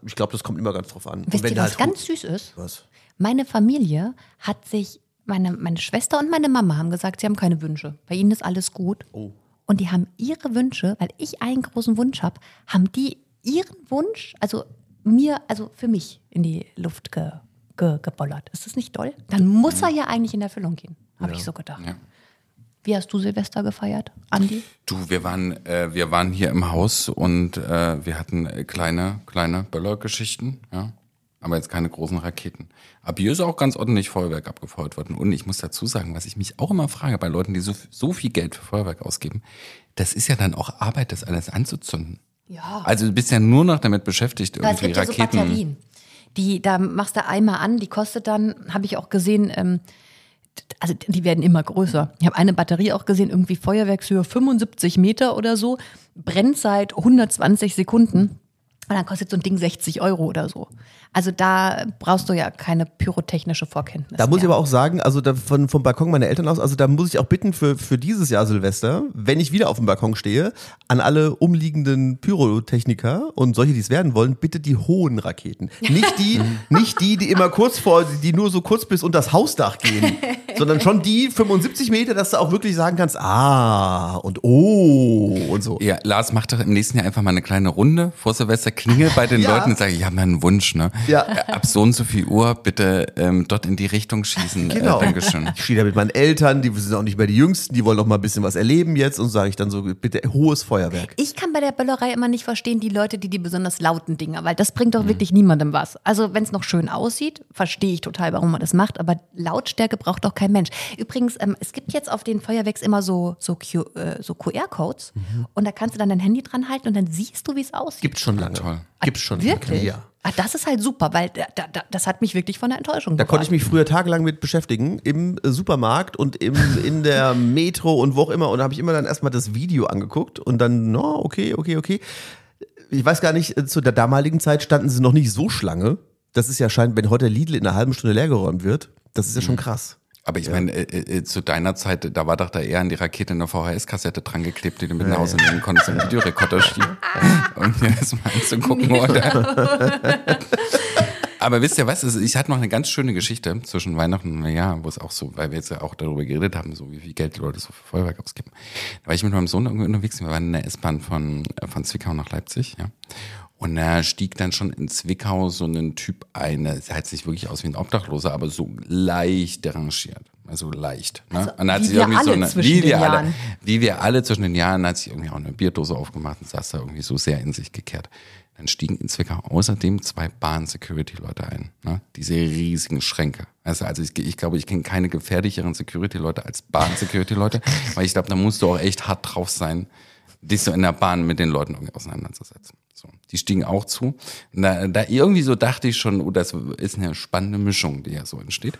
E: Ich glaube, das kommt immer ganz drauf an. Und
A: Wisst
E: wenn
A: ihr, was
E: halt-
A: ganz süß ist?
E: Was?
A: Meine Familie hat sich, meine, meine Schwester und meine Mama haben gesagt, sie haben keine Wünsche. Bei ihnen ist alles gut.
E: Oh.
A: Und die haben ihre Wünsche, weil ich einen großen Wunsch habe, haben die ihren Wunsch, also mir, also für mich in die Luft ge, ge, gebollert. Ist das nicht toll? Dann muss er ja eigentlich in Erfüllung gehen, habe ich so gedacht.
B: Ja.
A: Wie hast du Silvester gefeiert, Andi?
B: Du, wir waren, äh, wir waren hier im Haus und äh, wir hatten kleine, kleine Böllergeschichten, ja. Aber jetzt keine großen Raketen. Aber hier ist auch ganz ordentlich Feuerwerk abgefeuert worden. Und ich muss dazu sagen, was ich mich auch immer frage bei Leuten, die so, so viel Geld für Feuerwerk ausgeben, das ist ja dann auch Arbeit, das alles anzuzünden.
A: Ja.
B: Also du bist ja nur noch damit beschäftigt,
A: Weil es
B: irgendwie
A: gibt ja so
B: Raketen.
A: Batterien. Die, da machst du einmal an, die kostet dann, habe ich auch gesehen, ähm, also die werden immer größer. Ich habe eine Batterie auch gesehen, irgendwie Feuerwerkshöhe 75 Meter oder so, Brennzeit 120 Sekunden. Und dann kostet so ein Ding 60 Euro oder so. Also da brauchst du ja keine pyrotechnische Vorkenntnis.
E: Da muss ich
A: mehr.
E: aber auch sagen, also da von, vom Balkon meiner Eltern aus, also da muss ich auch bitten für, für dieses Jahr Silvester, wenn ich wieder auf dem Balkon stehe, an alle umliegenden Pyrotechniker und solche, die es werden wollen, bitte die hohen Raketen. Nicht die, *laughs* nicht die, die immer kurz vor, die nur so kurz bis unter das Hausdach gehen, *laughs* sondern schon die 75 Meter, dass du auch wirklich sagen kannst, ah und oh und so.
B: Ja, Lars macht doch im nächsten Jahr einfach mal eine kleine Runde vor Silvester, klingelt bei den
E: Ja.
B: Leuten und sagt, ich habe einen Wunsch, ne?
E: Ja.
B: Äh, Ab so und so viel Uhr bitte ähm, dort in die Richtung schießen.
E: Genau.
B: Äh, Dankeschön.
E: Ich stehe da mit meinen Eltern, die sind auch nicht mehr die Jüngsten, die wollen noch mal ein bisschen was erleben jetzt und sage ich dann so, bitte hohes Feuerwerk.
A: Ich kann bei der Böllerei immer nicht verstehen, die Leute, die die besonders lauten Dinger, weil das bringt doch wirklich niemandem was. Also wenn es noch schön aussieht, verstehe ich total, warum man das macht, aber Lautstärke braucht doch kein Mensch. Übrigens, ähm, es gibt jetzt auf den Feuerwerks immer so, so, Q, äh, so QR-Codes und da kannst du dann dein Handy dran halten und dann siehst du, wie es aussieht.
E: Gibt's schon lange.
B: Toll.
E: Gibt's schon
A: Wirklich?
E: Ja.
A: Ah, das ist halt super, weil da, da, da, das hat mich wirklich von der Enttäuschung
E: Da konnte ich mich früher tagelang mit beschäftigen, im äh, Supermarkt und im, in der *laughs* Metro und wo auch immer. Und da habe ich immer dann erstmal das Video angeguckt und dann, no, okay, okay, okay. Ich weiß gar nicht, äh, zu der damaligen Zeit standen sie noch nicht so Schlange. Das ist ja scheint, wenn heute Lidl in einer halben Stunde leergeräumt wird, das ist ja schon krass.
B: Aber ich meine, äh, äh, zu deiner Zeit, da war doch da eher an die Rakete eine VHS-Kassette dran geklebt, die du mit nach Hause nehmen konntest, im Videorekorder schieben, um dir das mal anzugucken, oder? Aber wisst ihr was? Ich hatte noch eine ganz schöne Geschichte zwischen Weihnachten und Neujahr, wo es auch so, weil wir jetzt ja auch darüber geredet haben, so wie viel Geld die Leute so für Feuerwerk ausgeben. Da war ich mit meinem Sohn irgendwie unterwegs, wir waren in der S-Bahn von, äh, von Zwickau nach Leipzig, ja. Und da stieg dann schon in Zwickau so ein Typ ein, der sah jetzt nicht wirklich aus wie ein Obdachloser, aber so leicht derangiert. Also leicht. Ne?
A: Also,
B: und dann hat
A: wie
B: sich irgendwie so
A: alle
B: eine, wie wir alle,
A: Jahren.
B: wie wir alle zwischen den Jahren, hat sich irgendwie auch eine Bierdose aufgemacht und saß da irgendwie so sehr in sich gekehrt. Dann stiegen in Zwickau außerdem zwei Bahn-Security-Leute ein. Ne? Diese riesigen Schränke. Also, also ich, ich glaube, ich kenne keine gefährlicheren Security-Leute als Bahn-Security-Leute, *laughs* weil ich glaube, da musst du auch echt hart drauf sein, dich so in der Bahn mit den Leuten irgendwie auseinanderzusetzen. So, die stiegen auch zu. Da, da irgendwie so dachte ich schon, oh, das ist eine spannende Mischung, die ja so entsteht.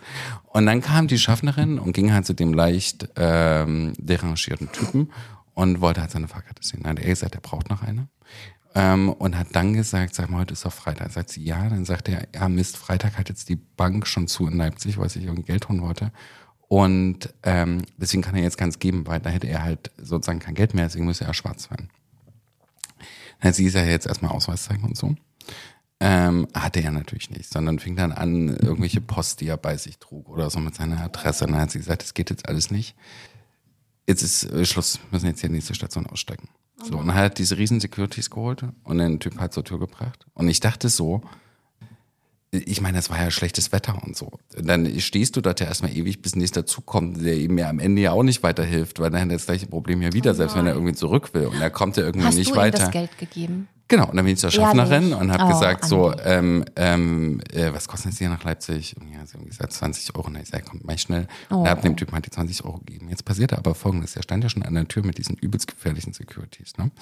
B: Und dann kam die Schaffnerin und ging halt zu dem leicht ähm, derangierten Typen und wollte halt seine Fahrkarte sehen. Dann hat er gesagt, er braucht noch eine. Ähm, und hat dann gesagt, sag mal, heute ist doch Freitag. Sagt sie, ja. Dann sagt er, ja Mist, Freitag hat jetzt die Bank schon zu in Leipzig, weil sich irgendwie Geld holen wollte. Und ähm, deswegen kann er jetzt keins geben, weil da hätte er halt sozusagen kein Geld mehr, deswegen müsste er schwarz fahren. Sie ist ja jetzt erstmal Ausweis zeigen und so. Ähm, hatte er natürlich nicht, sondern fing dann an, irgendwelche Post, die er bei sich trug oder so mit seiner Adresse. Und dann hat sie gesagt, das geht jetzt alles nicht. Jetzt ist äh, Schluss, müssen jetzt hier die nächste Station aussteigen. So, und dann hat er diese riesen Securities geholt und den Typ halt zur Tür gebracht. Und ich dachte so, ich meine, es war ja schlechtes Wetter und so. Dann stehst du dort ja erstmal ewig, bis nächster Zug kommt, der ihm ja am Ende ja auch nicht weiterhilft, weil dann hat er das gleiche Problem ja wieder, selbst wenn er irgendwie zurück will und er kommt ja irgendwie
A: Hast
B: nicht
A: du ihm
B: weiter.
A: das Geld gegeben?
B: Genau, und dann bin ich zur Schaffnerin
A: Ehrlich?
B: und habe
A: Oh,
B: gesagt, so, ähm, ähm, äh, was kostet es hier nach Leipzig? Und ja, sie haben gesagt, 20 Euro. Und ich sag, komm, mach schnell. Und
A: Oh.
B: habe dem Typen halt die 20 Euro gegeben. Jetzt passierte aber folgendes, der stand ja schon an der Tür mit diesen übelst gefährlichen Securities. Ne?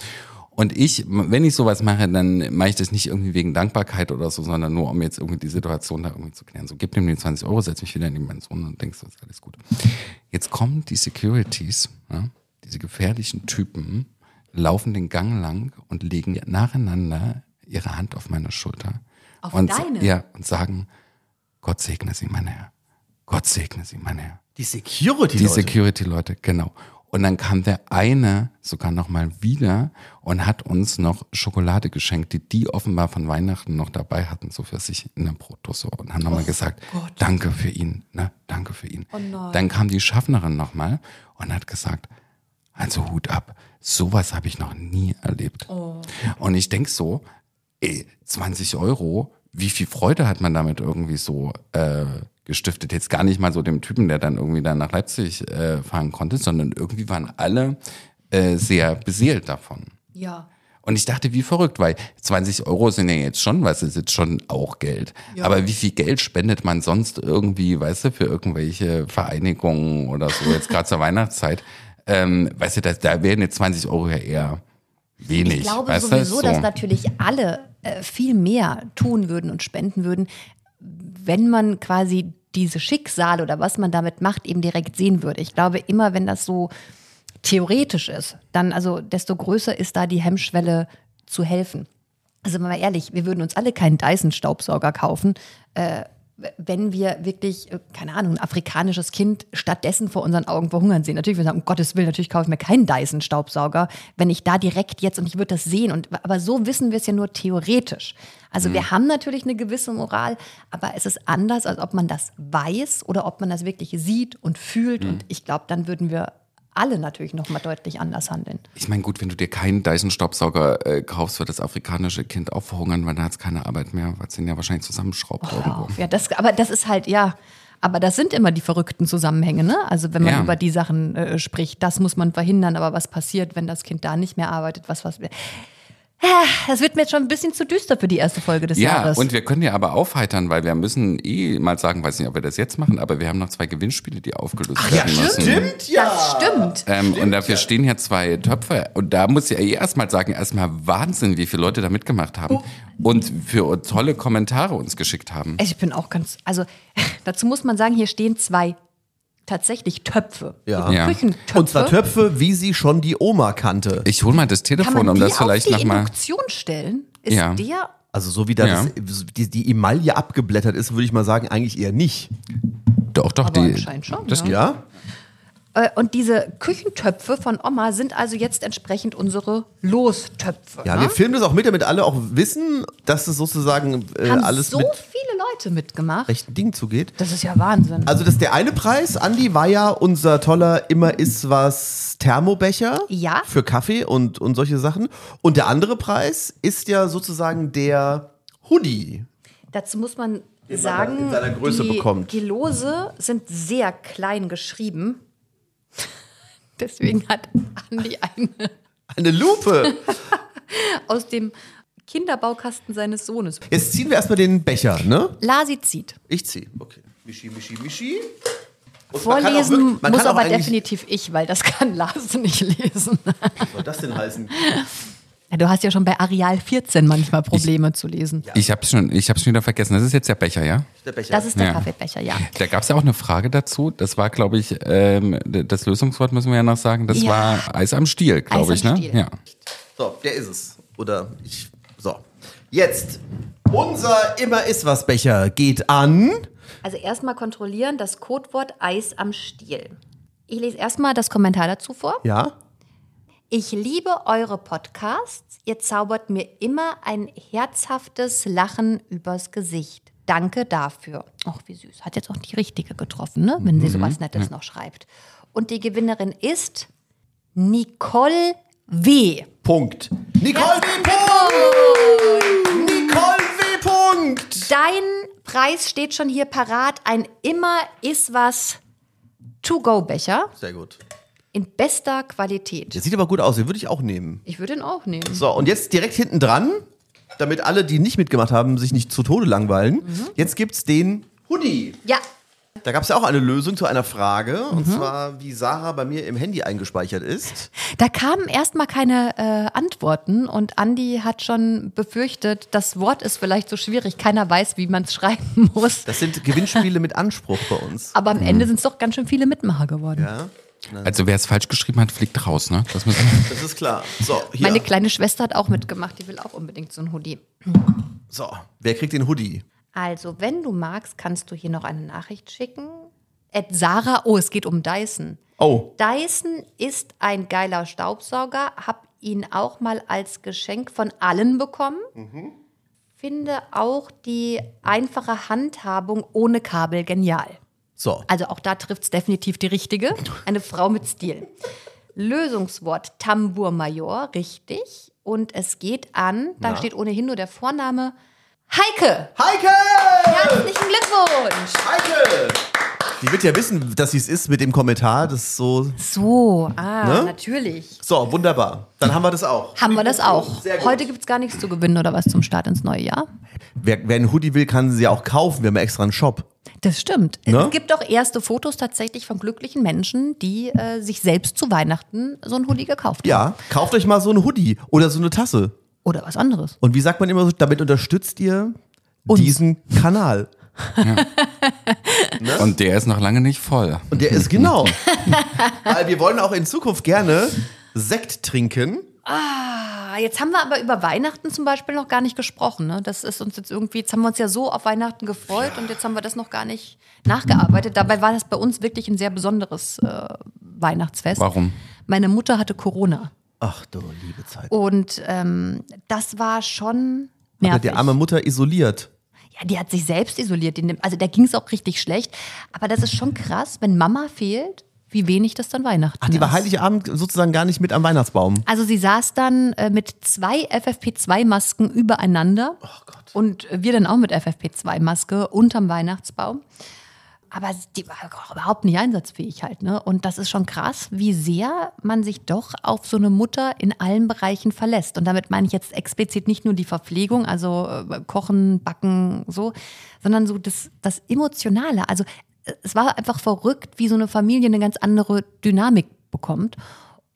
B: Und ich, wenn ich sowas mache, dann mache ich das nicht irgendwie wegen Dankbarkeit oder so, sondern nur, um jetzt irgendwie die Situation da irgendwie zu klären. So, gib ihm die 20 Euro, setz mich wieder neben meinen Sohn und denkst, das ist alles gut. Jetzt kommen die Securities, ja, diese gefährlichen Typen, laufen den Gang lang und legen nacheinander ihre Hand auf meine Schulter.
A: Auf
B: und,
A: deine?
B: Ja, und sagen, Gott segne sie, mein Herr. Gott segne sie, mein Herr.
E: Die Security,
B: Die
E: Leute.
B: Security-Leute, genau. Und dann kam der eine sogar noch mal wieder und hat uns noch Schokolade geschenkt, die die offenbar von Weihnachten noch dabei hatten, so für sich in der Brotdose und haben nochmal gesagt, danke für ihn, ne, danke für ihn. Dann kam die Schaffnerin nochmal und hat gesagt, also Hut ab, sowas habe ich noch nie erlebt. Und ich denk so, ey, 20 Euro, wie viel Freude hat man damit irgendwie so äh, gestiftet? Jetzt gar nicht mal so dem Typen, der dann irgendwie dann nach Leipzig äh, fahren konnte, sondern irgendwie waren alle äh, sehr beseelt davon.
A: Ja.
B: Und ich dachte, wie verrückt, weil 20 Euro sind ja jetzt schon was, ist jetzt schon auch Geld. Aber wie viel Geld spendet man sonst irgendwie, weißt du, für irgendwelche Vereinigungen oder so, jetzt gerade zur Weihnachtszeit? Ähm, weißt du, das, da wären jetzt 20 Euro ja eher wenig.
A: Ich glaube sowieso,
B: du?
A: dass
B: So.
A: natürlich alle äh, viel mehr tun würden und spenden würden, wenn man quasi diese Schicksale oder was man damit macht, eben direkt sehen würde. Ich glaube, immer wenn das so theoretisch ist, dann also desto größer ist da die Hemmschwelle zu helfen. Also mal ehrlich, wir würden uns alle keinen Dyson-Staubsauger kaufen, äh, wenn wir wirklich, äh, keine Ahnung, ein afrikanisches Kind stattdessen vor unseren Augen verhungern sehen. Natürlich, wir sagen, um Gottes Willen, natürlich kaufe ich mir keinen Dyson-Staubsauger, wenn ich da direkt jetzt und ich würde das sehen. Und, aber so wissen wir es ja nur theoretisch. Also wir haben natürlich eine gewisse Moral, aber es ist anders, als ob man das weiß oder ob man das wirklich sieht und fühlt. Und ich glaube, dann würden wir alle natürlich noch mal deutlich anders handeln.
B: Ich meine, gut, wenn du dir keinen Dyson-Staubsauger äh, kaufst, wird das afrikanische Kind auch verhungern, weil da hat es keine Arbeit mehr, weil es ihn ja wahrscheinlich zusammenschraubt
A: Hör
B: irgendwo.
A: Ja, das, aber das ist halt, ja, aber das sind immer die verrückten Zusammenhänge, ne? Also wenn man
B: Ja.
A: über die Sachen äh, spricht, das muss man verhindern, aber was passiert, wenn das Kind da nicht mehr arbeitet, was, was. Ah, Das wird mir jetzt schon ein bisschen zu düster für die erste Folge des
B: Ja,
A: Jahres.
B: und wir können ja aber aufheitern, weil wir müssen eh mal sagen, weiß nicht, ob wir das jetzt machen, aber wir haben noch zwei Gewinnspiele, die aufgelöst werden müssen.
E: Stimmt, ja.
A: das stimmt.
B: Ähm, und dafür stehen hier zwei Töpfe. Und da muss ich ja eh erstmal sagen, erstmal Wahnsinn, wie viele Leute da mitgemacht haben und für tolle Kommentare uns geschickt haben.
A: Ich bin auch ganz, also *laughs* dazu muss man sagen, hier stehen zwei tatsächlich Töpfe.
E: Ja.
A: So
B: Ja.
A: Küchentöpfe.
E: Und zwar Töpfe, wie sie schon die Oma kannte.
B: Ich hol mal das
A: Kann
B: Telefon,
A: man
B: um
A: die
B: das vielleicht
A: auf die
B: nochmal.
A: Induktion stellen? Ist
B: Ja.
A: der
E: Also so wie da
B: Ja.
E: das, die, die Emaille abgeblättert ist, würde ich mal sagen, eigentlich eher nicht.
B: Doch, doch,
A: Aber
B: die.
A: anscheinend schon,
B: Das,
A: ja.
E: Ja?
A: Äh, Und diese Küchentöpfe von Oma sind also jetzt entsprechend unsere Lostöpfe.
E: Ja,
A: ne?
E: wir filmen das auch mit, damit alle auch wissen, dass es sozusagen äh,
A: haben
E: alles
A: so
E: mit
A: viele Leute mitgemacht.
E: rechten Dingen zugeht.
A: Das ist ja Wahnsinn.
E: Also das ist der eine Preis, Andi, war ja unser toller immer ist was Thermobecher
A: Ja.
E: für Kaffee und, und solche Sachen. Und der andere Preis ist ja sozusagen der Hoodie.
A: Dazu muss man sagen,
E: in seiner Größe
A: die,
E: bekommt.
A: die Lose sind sehr klein geschrieben. Deswegen hat Andi eine *laughs*
E: Eine Lupe. *laughs*
A: aus dem Kinderbaukasten seines Sohnes.
E: Jetzt ziehen wir erstmal den Becher, ne?
A: Lasi zieht.
E: Ich zieh. Okay. Mischi, mischi, mischi. Und
A: Vorlesen
E: wirklich-
A: muss aber definitiv ich, weil das kann Lars nicht lesen.
E: Was soll das denn heißen? *laughs*
A: Ja, du hast ja schon bei Areal 14 manchmal Probleme zu lesen.
B: ich hab's schon, ich hab's schon wieder vergessen. Das ist jetzt der Becher, ja?
E: Der Becher.
A: Das ist der
B: Ja.
A: Kaffeebecher, ja.
B: Da gab's ja auch eine Frage dazu. Das war, glaube ich, ähm, das Lösungswort müssen wir ja noch sagen. Das
A: Ja.
B: war Eis am Stiel, glaube
A: Eis
B: ich,
A: am
B: ne?
A: Stiel.
B: Ja.
E: So, der ist es. Oder ich. So. Jetzt. Unser immer ist was Becher geht an.
A: Also erstmal kontrollieren das Codewort Eis am Stiel. Ich lese erstmal das Kommentar dazu vor.
E: Ja?
A: Ich liebe eure Podcasts. Ihr zaubert mir immer ein herzhaftes Lachen übers Gesicht. Danke dafür. Ach, wie süß. Hat jetzt auch die richtige getroffen, ne? wenn sie sowas Nettes noch schreibt. Und die Gewinnerin ist Nicole W.
E: Punkt. Nicole W. Punkt! Nicole W. Punkt!
A: Dein Preis steht schon hier parat. Ein immer ist was To-Go-Becher
E: Sehr gut.
A: In bester Qualität.
E: Der sieht aber gut aus, den würde ich auch nehmen.
A: Ich würde ihn auch nehmen.
E: So, und jetzt direkt hinten dran, damit alle, die nicht mitgemacht haben, sich nicht zu Tode langweilen.
A: Mhm.
E: Jetzt gibt's den Hoodie.
A: Ja,
E: Da gab es ja auch eine Lösung zu einer Frage, und
A: Mhm.
E: zwar, wie Sarah bei mir im Handy eingespeichert ist.
A: da kamen erstmal keine äh, Antworten und Andi hat schon befürchtet, das Wort ist vielleicht so schwierig, keiner weiß, wie man es schreiben *laughs* muss.
E: Das sind Gewinnspiele mit Anspruch bei uns.
A: Aber am Ende sind es doch ganz schön viele Mitmacher geworden.
E: Ja,
B: Also wer es falsch geschrieben hat, fliegt raus, ne? Das *laughs*
E: das ist klar. So, hier.
A: Meine kleine Schwester hat auch mitgemacht, die will auch unbedingt so ein Hoodie.
E: so, wer kriegt den Hoodie?
A: Also, wenn du magst, kannst du hier noch eine Nachricht schicken. Ed Sarah, oh, es geht um Dyson.
E: Oh,
A: Dyson ist ein geiler Staubsauger, hab ihn auch mal als Geschenk von allen bekommen. Finde auch die einfache Handhabung ohne Kabel genial.
E: So.
A: Also auch da trifft es definitiv die richtige. Eine Frau mit Stil. Lösungswort Tambour Major, richtig. Und es geht an, da steht ohnehin nur der Vorname Heike.
E: Heike!
A: Herzlichen Glückwunsch.
E: Heike! Die wird ja wissen, dass sie es ist mit dem Kommentar. Das ist so.
A: So, ah,
E: Ne?
A: natürlich.
E: So, wunderbar. Dann haben wir das auch.
A: Haben wir das auch. Heute gibt es gar nichts zu gewinnen oder was zum Start ins neue Jahr?
E: Wer, wer einen Hoodie will, kann sie ja auch kaufen. Wir haben ja extra einen Shop.
A: Das stimmt.
E: Ne?
A: Es gibt auch erste Fotos tatsächlich von glücklichen Menschen, die äh, sich selbst zu Weihnachten so ein Hoodie gekauft haben.
E: Ja, kauft euch mal so einen Hoodie oder so eine Tasse.
A: Oder was anderes.
E: Und wie sagt man immer so, damit unterstützt ihr diesen Kanal. *laughs*
B: Und der ist noch lange nicht voll.
E: Und der ist genau. *laughs* Weil wir wollen auch in Zukunft gerne Sekt trinken.
A: Ah, jetzt haben wir aber über Weihnachten zum Beispiel noch gar nicht gesprochen. Ne? Das ist uns jetzt irgendwie, jetzt haben wir uns ja so auf Weihnachten gefreut und jetzt haben wir das noch gar nicht nachgearbeitet. Dabei war das bei uns wirklich ein sehr besonderes äh, Weihnachtsfest.
B: Warum?
A: Meine Mutter hatte Corona
E: Ach du liebe Zeit.
A: und ähm, das war schon
E: Hat
A: nervig.
E: die arme Mutter isoliert.
A: Ja, die hat sich selbst isoliert. Also da ging es auch richtig schlecht. Aber das ist schon krass, wenn Mama fehlt, wie wenig das dann Weihnachten
E: Ach, die war
A: ist.
E: Heiligabend sozusagen gar nicht mit am Weihnachtsbaum.
A: Also sie saß dann äh, mit zwei FFP2-Masken übereinander und wir dann auch mit FFP2-Maske unterm Weihnachtsbaum. Aber die war auch überhaupt nicht einsatzfähig halt. Ne? Und das ist schon krass, wie sehr man sich doch auf so eine Mutter in allen Bereichen verlässt. Und damit meine ich jetzt explizit nicht nur die Verpflegung, also äh, Kochen, Backen, so, sondern so das, das Emotionale. Also es war einfach verrückt, wie so eine Familie eine ganz andere Dynamik bekommt.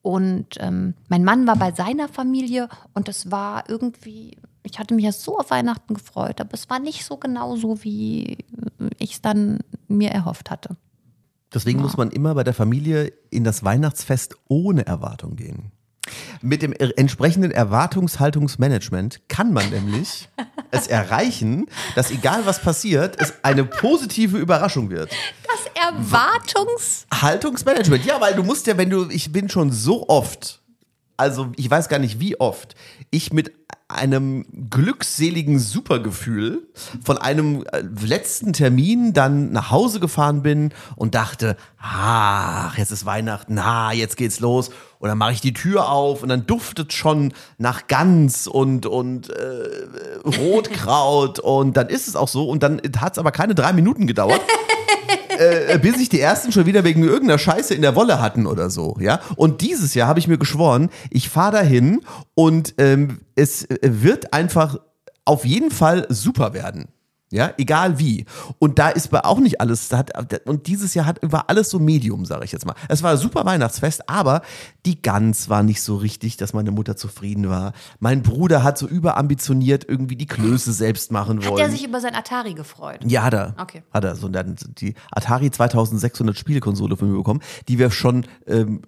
A: Und ähm, mein Mann war bei seiner Familie und das war irgendwie, ich hatte mich ja so auf Weihnachten gefreut, aber es war nicht so genau so, wie ich es dann mir erhofft hatte.
E: Deswegen muss man immer bei der Familie in das Weihnachtsfest ohne Erwartung gehen. Mit dem entsprechenden Erwartungshaltungsmanagement kann man nämlich *laughs* es erreichen, dass egal was passiert, es eine positive Überraschung wird.
A: Das Erwartungs...
E: Haltungsmanagement, ja, weil du musst ja, wenn du, ich bin schon so oft, also ich weiß gar nicht wie oft, ich mit einem glückseligen Supergefühl von einem äh, letzten Termin dann nach Hause gefahren bin und dachte, ach, jetzt ist Weihnachten, na, jetzt geht's los. Und dann mache ich die Tür auf und dann duftet schon nach Gans und, und äh, Rotkraut *laughs* und dann ist es auch so und dann hat es aber keine drei Minuten gedauert äh, bis sich die ersten schon wieder wegen irgendeiner Scheiße in der Wolle hatten oder so, ja. Und dieses Jahr habe ich mir geschworen, ich fahre dahin und ähm, es äh, wird einfach auf jeden Fall super werden. Ja, egal wie. Und da ist bei auch nicht alles, da hat, und dieses Jahr hat, war alles so Medium, sage ich jetzt mal. Es war ein super Weihnachtsfest, aber die Gans war nicht so richtig, dass meine Mutter zufrieden war. Mein Bruder hat so überambitioniert irgendwie die Klöße selbst machen wollen.
A: Hat er sich über sein Atari gefreut?
E: Ja, hat er.
A: Okay.
E: Hat er. So, dann die Atari 2600 Spielekonsole von mir bekommen, die wir schon, ähm,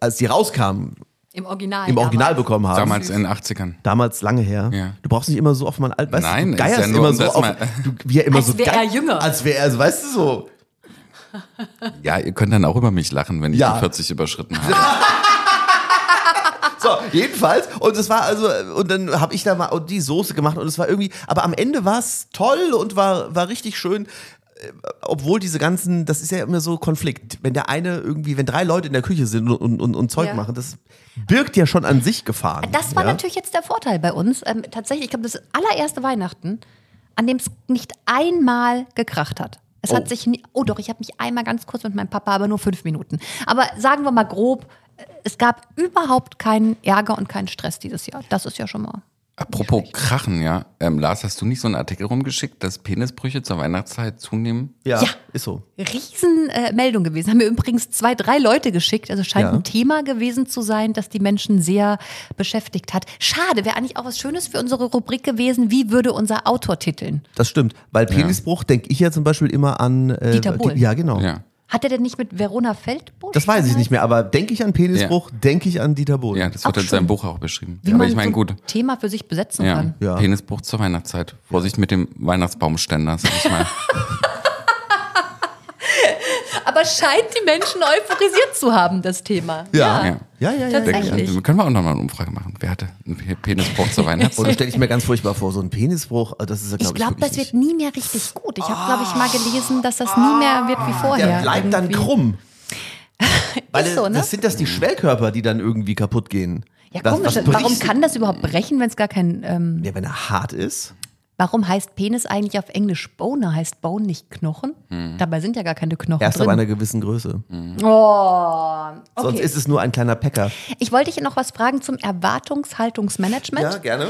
E: als die rauskamen,
A: Im Original.
E: im Original
A: damals.
E: bekommen haben.
B: Damals in den 80ern.
E: Damals lange her.
B: Ja.
E: Du brauchst nicht immer so auf mein Alt, weißt
B: Nein,
E: du,
B: ist
E: du geierst
B: ja nur,
E: immer
B: um
E: so auf, du, wie er immer
A: Als
E: so
A: wär er jünger.
E: Als wäre er, also, weißt du so. *laughs*
B: Ja, ihr könnt dann auch über mich lachen, wenn ich
E: Ja.
B: die 40 überschritten habe. *laughs*
E: So, jedenfalls. Und es war also, und dann habe ich da mal die Soße gemacht und es war irgendwie, aber am Ende war es toll und war, war richtig schön. Obwohl diese ganzen, das ist ja immer so Konflikt. Wenn der eine irgendwie, wenn drei Leute in der Küche sind und, und, und Zeug
A: Ja.
E: machen, das birgt ja schon an sich Gefahren.
A: Das war
E: ja?
A: natürlich jetzt der Vorteil bei uns. Ähm, tatsächlich, ich glaube, das allererste Weihnachten an dem es nicht einmal gekracht hat. Es
E: Oh.
A: hat sich nie, oh doch, ich habe mich einmal ganz kurz mit meinem Papa, aber nur fünf Minuten. Aber sagen wir mal grob, es gab überhaupt keinen Ärger und keinen Stress dieses Jahr. Das ist ja schon mal.
B: Apropos Krachen, ja. Ähm, Lars, hast du nicht so einen Artikel rumgeschickt, dass Penisbrüche zur Weihnachtszeit zunehmen?
E: Ja,
A: Ja.
E: ist so.
A: Riesenmeldung äh, Meldung gewesen. Haben mir übrigens zwei, drei Leute geschickt. Also scheint
E: Ja.
A: ein Thema gewesen zu sein, das die Menschen sehr beschäftigt hat. Schade, wäre eigentlich auch was Schönes für unsere Rubrik gewesen. Wie würde unser Autor titeln?
E: Das stimmt. Weil Penisbruch denke ich ja zum Beispiel immer an. Äh,
A: Dieter Bohlen.
E: Ja, genau.
B: Ja.
A: Hat er denn nicht mit Verona Feldbusch?
E: Das weiß ich nicht mehr, aber denke ich an Penisbruch, denke ich an Dieter Bohlen.
B: Ja, das wird in
A: schön.
B: seinem Buch auch beschrieben.
A: Wie
B: Aber
A: man
B: ich meine,
A: so ein
B: gut.
A: Thema für sich besetzen
B: Ja,
A: kann.
E: Ja.
B: Penisbruch zur Weihnachtszeit. Vorsicht mit dem Weihnachtsbaumständer, sag ich mal. *laughs*
A: Aber scheint die Menschen euphorisiert zu haben, das Thema.
E: Ja.
B: Ja.
E: Ja, ja, ja.
A: Tatsächlich.
E: ja.
B: Können wir auch nochmal eine Umfrage machen. Wer hatte einen Pe- Penisbruch zur *laughs* Weihnachtszeit?
E: Oder stelle ich mir ganz furchtbar vor, so ein Penisbruch, äh, das ist ja,
A: Ich
E: glaube
A: glaube, das
E: wirklich
A: wird nie mehr richtig gut. Ich habe, glaube ich, mal gelesen, dass das nie mehr wird wie vorher.
E: Der bleibt dann
A: irgendwie.
E: krumm. *laughs* Weil
A: Ist so, ne?
E: das sind das die Schwellkörper, die dann irgendwie kaputt gehen.
A: Ja,
E: Das-
A: komisch.
E: was
A: Warum kann das überhaupt brechen, wenn es gar kein. Ähm,
E: Ja, wenn er hart ist.
A: Warum heißt Penis eigentlich auf Englisch Bone? Heißt Bone nicht Knochen? Dabei sind ja gar keine Knochen
E: Erst ab
A: drin.
E: einer gewissen Größe.
A: Oh,
E: Sonst
A: okay.
E: ist es nur ein kleiner Päcker.
A: Ich wollte dich noch was fragen zum Erwartungshaltungsmanagement.
E: gerne.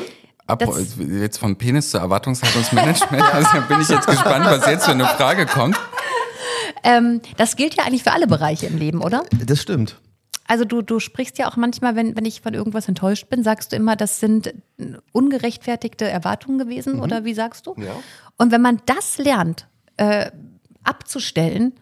B: Apro-
A: Das-
B: jetzt von Penis zu Erwartungshaltungsmanagement. Also *laughs* bin ich jetzt gespannt, was jetzt für eine Frage kommt.
A: Ähm, das gilt ja eigentlich für alle Bereiche im Leben, oder?
E: Das stimmt.
A: Also du, du sprichst ja auch manchmal, wenn, wenn ich von irgendwas enttäuscht bin, sagst du immer, das sind ungerechtfertigte Erwartungen gewesen, oder wie sagst du?
E: Ja.
A: Und wenn man das lernt, äh, abzustellen,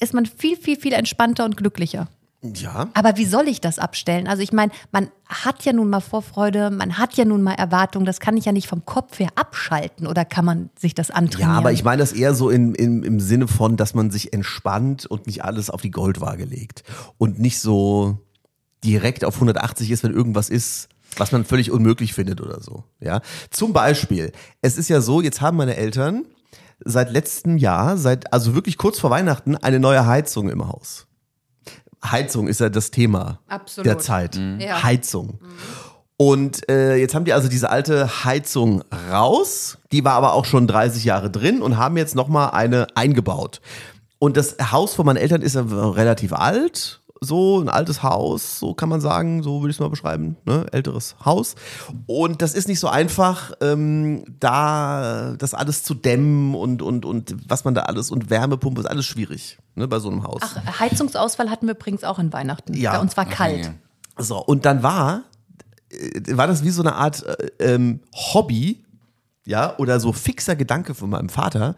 A: ist man viel, viel, viel entspannter und glücklicher.
E: Ja.
A: Aber wie soll ich das abstellen? Also ich meine, man hat ja nun mal Vorfreude, man hat ja nun mal Erwartungen, das kann ich ja nicht vom Kopf her abschalten oder kann man sich das
E: Ja,
A: antrainieren?
E: aber ich meine das eher so in, in, im Sinne von, dass man sich entspannt und nicht alles auf die Goldwaage legt. Und nicht so direkt auf 180 ist, wenn irgendwas ist, was man völlig unmöglich findet oder so. Ja. Zum Beispiel, es ist ja so, jetzt haben meine Eltern seit letztem Jahr, seit, also wirklich kurz vor Weihnachten, eine neue Heizung im Haus. Heizung ist ja das Thema
A: Absolut.
E: der Zeit.
A: Ja.
E: Heizung. Und äh, jetzt haben die also diese alte Heizung raus, die war aber auch schon 30 Jahre drin und haben jetzt nochmal eine eingebaut. Und das Haus von meinen Eltern ist ja relativ alt, so ein altes Haus, so kann man sagen, so würde ich es mal beschreiben, ne? älteres Haus. Und das ist nicht so einfach, ähm, da das alles zu dämmen und, und, und was man da alles und Wärmepumpe ist alles schwierig ne? bei so einem Haus.
A: Ach, Heizungsausfall hatten wir übrigens auch in Weihnachten.
E: Ja.
A: Bei uns war kalt.
B: ja.
E: So, und dann war, äh, war das wie so eine Art äh, ähm, Hobby, ja, oder so fixer Gedanke von meinem Vater,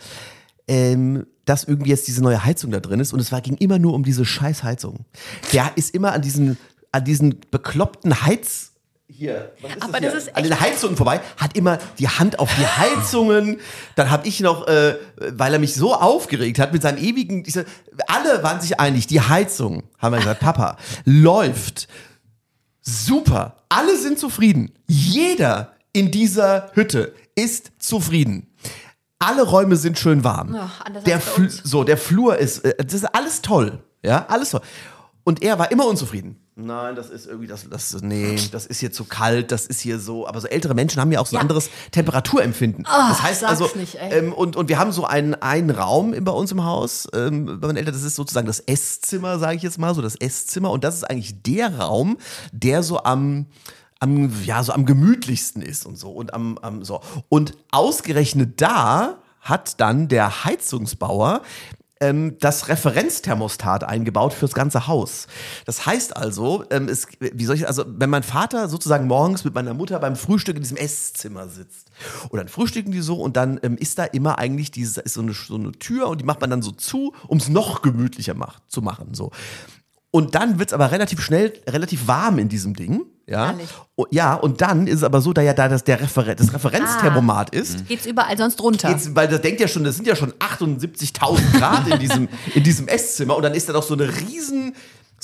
E: ähm, dass irgendwie jetzt diese neue Heizung da drin ist und es war, ging immer nur um diese scheiß Heizung. Der ist immer an diesen, an diesen bekloppten Heiz, hier, was ist
A: Aber
E: hier?
A: das ist
E: an den Heizungen vorbei, hat immer die Hand auf die Heizungen. Dann habe ich noch, äh, weil er mich so aufgeregt hat mit seinem ewigen, diese, alle waren sich einig, die Heizung, haben wir gesagt, Papa, läuft super. Alle sind zufrieden. Jeder in dieser Hütte ist zufrieden. Alle Räume sind schön warm.
A: Anders
E: der Fl so, der Flur ist, äh, das ist alles toll. Ja, alles toll. Und er war immer unzufrieden. Nein, das ist irgendwie, das, das, nee, das ist hier zu kalt, das ist hier so, aber so ältere Menschen haben ja auch so ein
A: Ja.
E: anderes Temperaturempfinden. das heißt
A: sag's
E: also,
A: nicht, ey.
E: ähm, und, und wir haben so einen, einen Raum bei uns im Haus, ähm, bei meinen Eltern, das ist sozusagen das Esszimmer, sage ich jetzt mal, so das Esszimmer. Und das ist eigentlich der Raum, der so am, am, ja, so am gemütlichsten ist und so. Und am, am so. Und ausgerechnet da hat dann der Heizungsbauer ähm, das Referenzthermostat eingebaut fürs ganze Haus. Das heißt also, ähm, es, wie soll ich, also wenn mein Vater sozusagen morgens mit meiner Mutter beim Frühstück in diesem Esszimmer sitzt und dann frühstücken die so und dann ähm, ist da immer eigentlich diese, ist so eine, so eine Tür und die macht man dann so zu, um es noch gemütlicher macht, zu machen. So. Und dann wird's aber relativ schnell, relativ warm in diesem Ding. Ja,
A: Ehrlich?
E: Ja und dann ist es aber so, da ja da das, der Referen das Referenzthermomat ist,
A: Geht's überall sonst runter?
E: Geht's, weil das denkt ja schon, das sind ja schon 78.000 Grad in diesem, in diesem Esszimmer und dann ist da doch so eine riesen,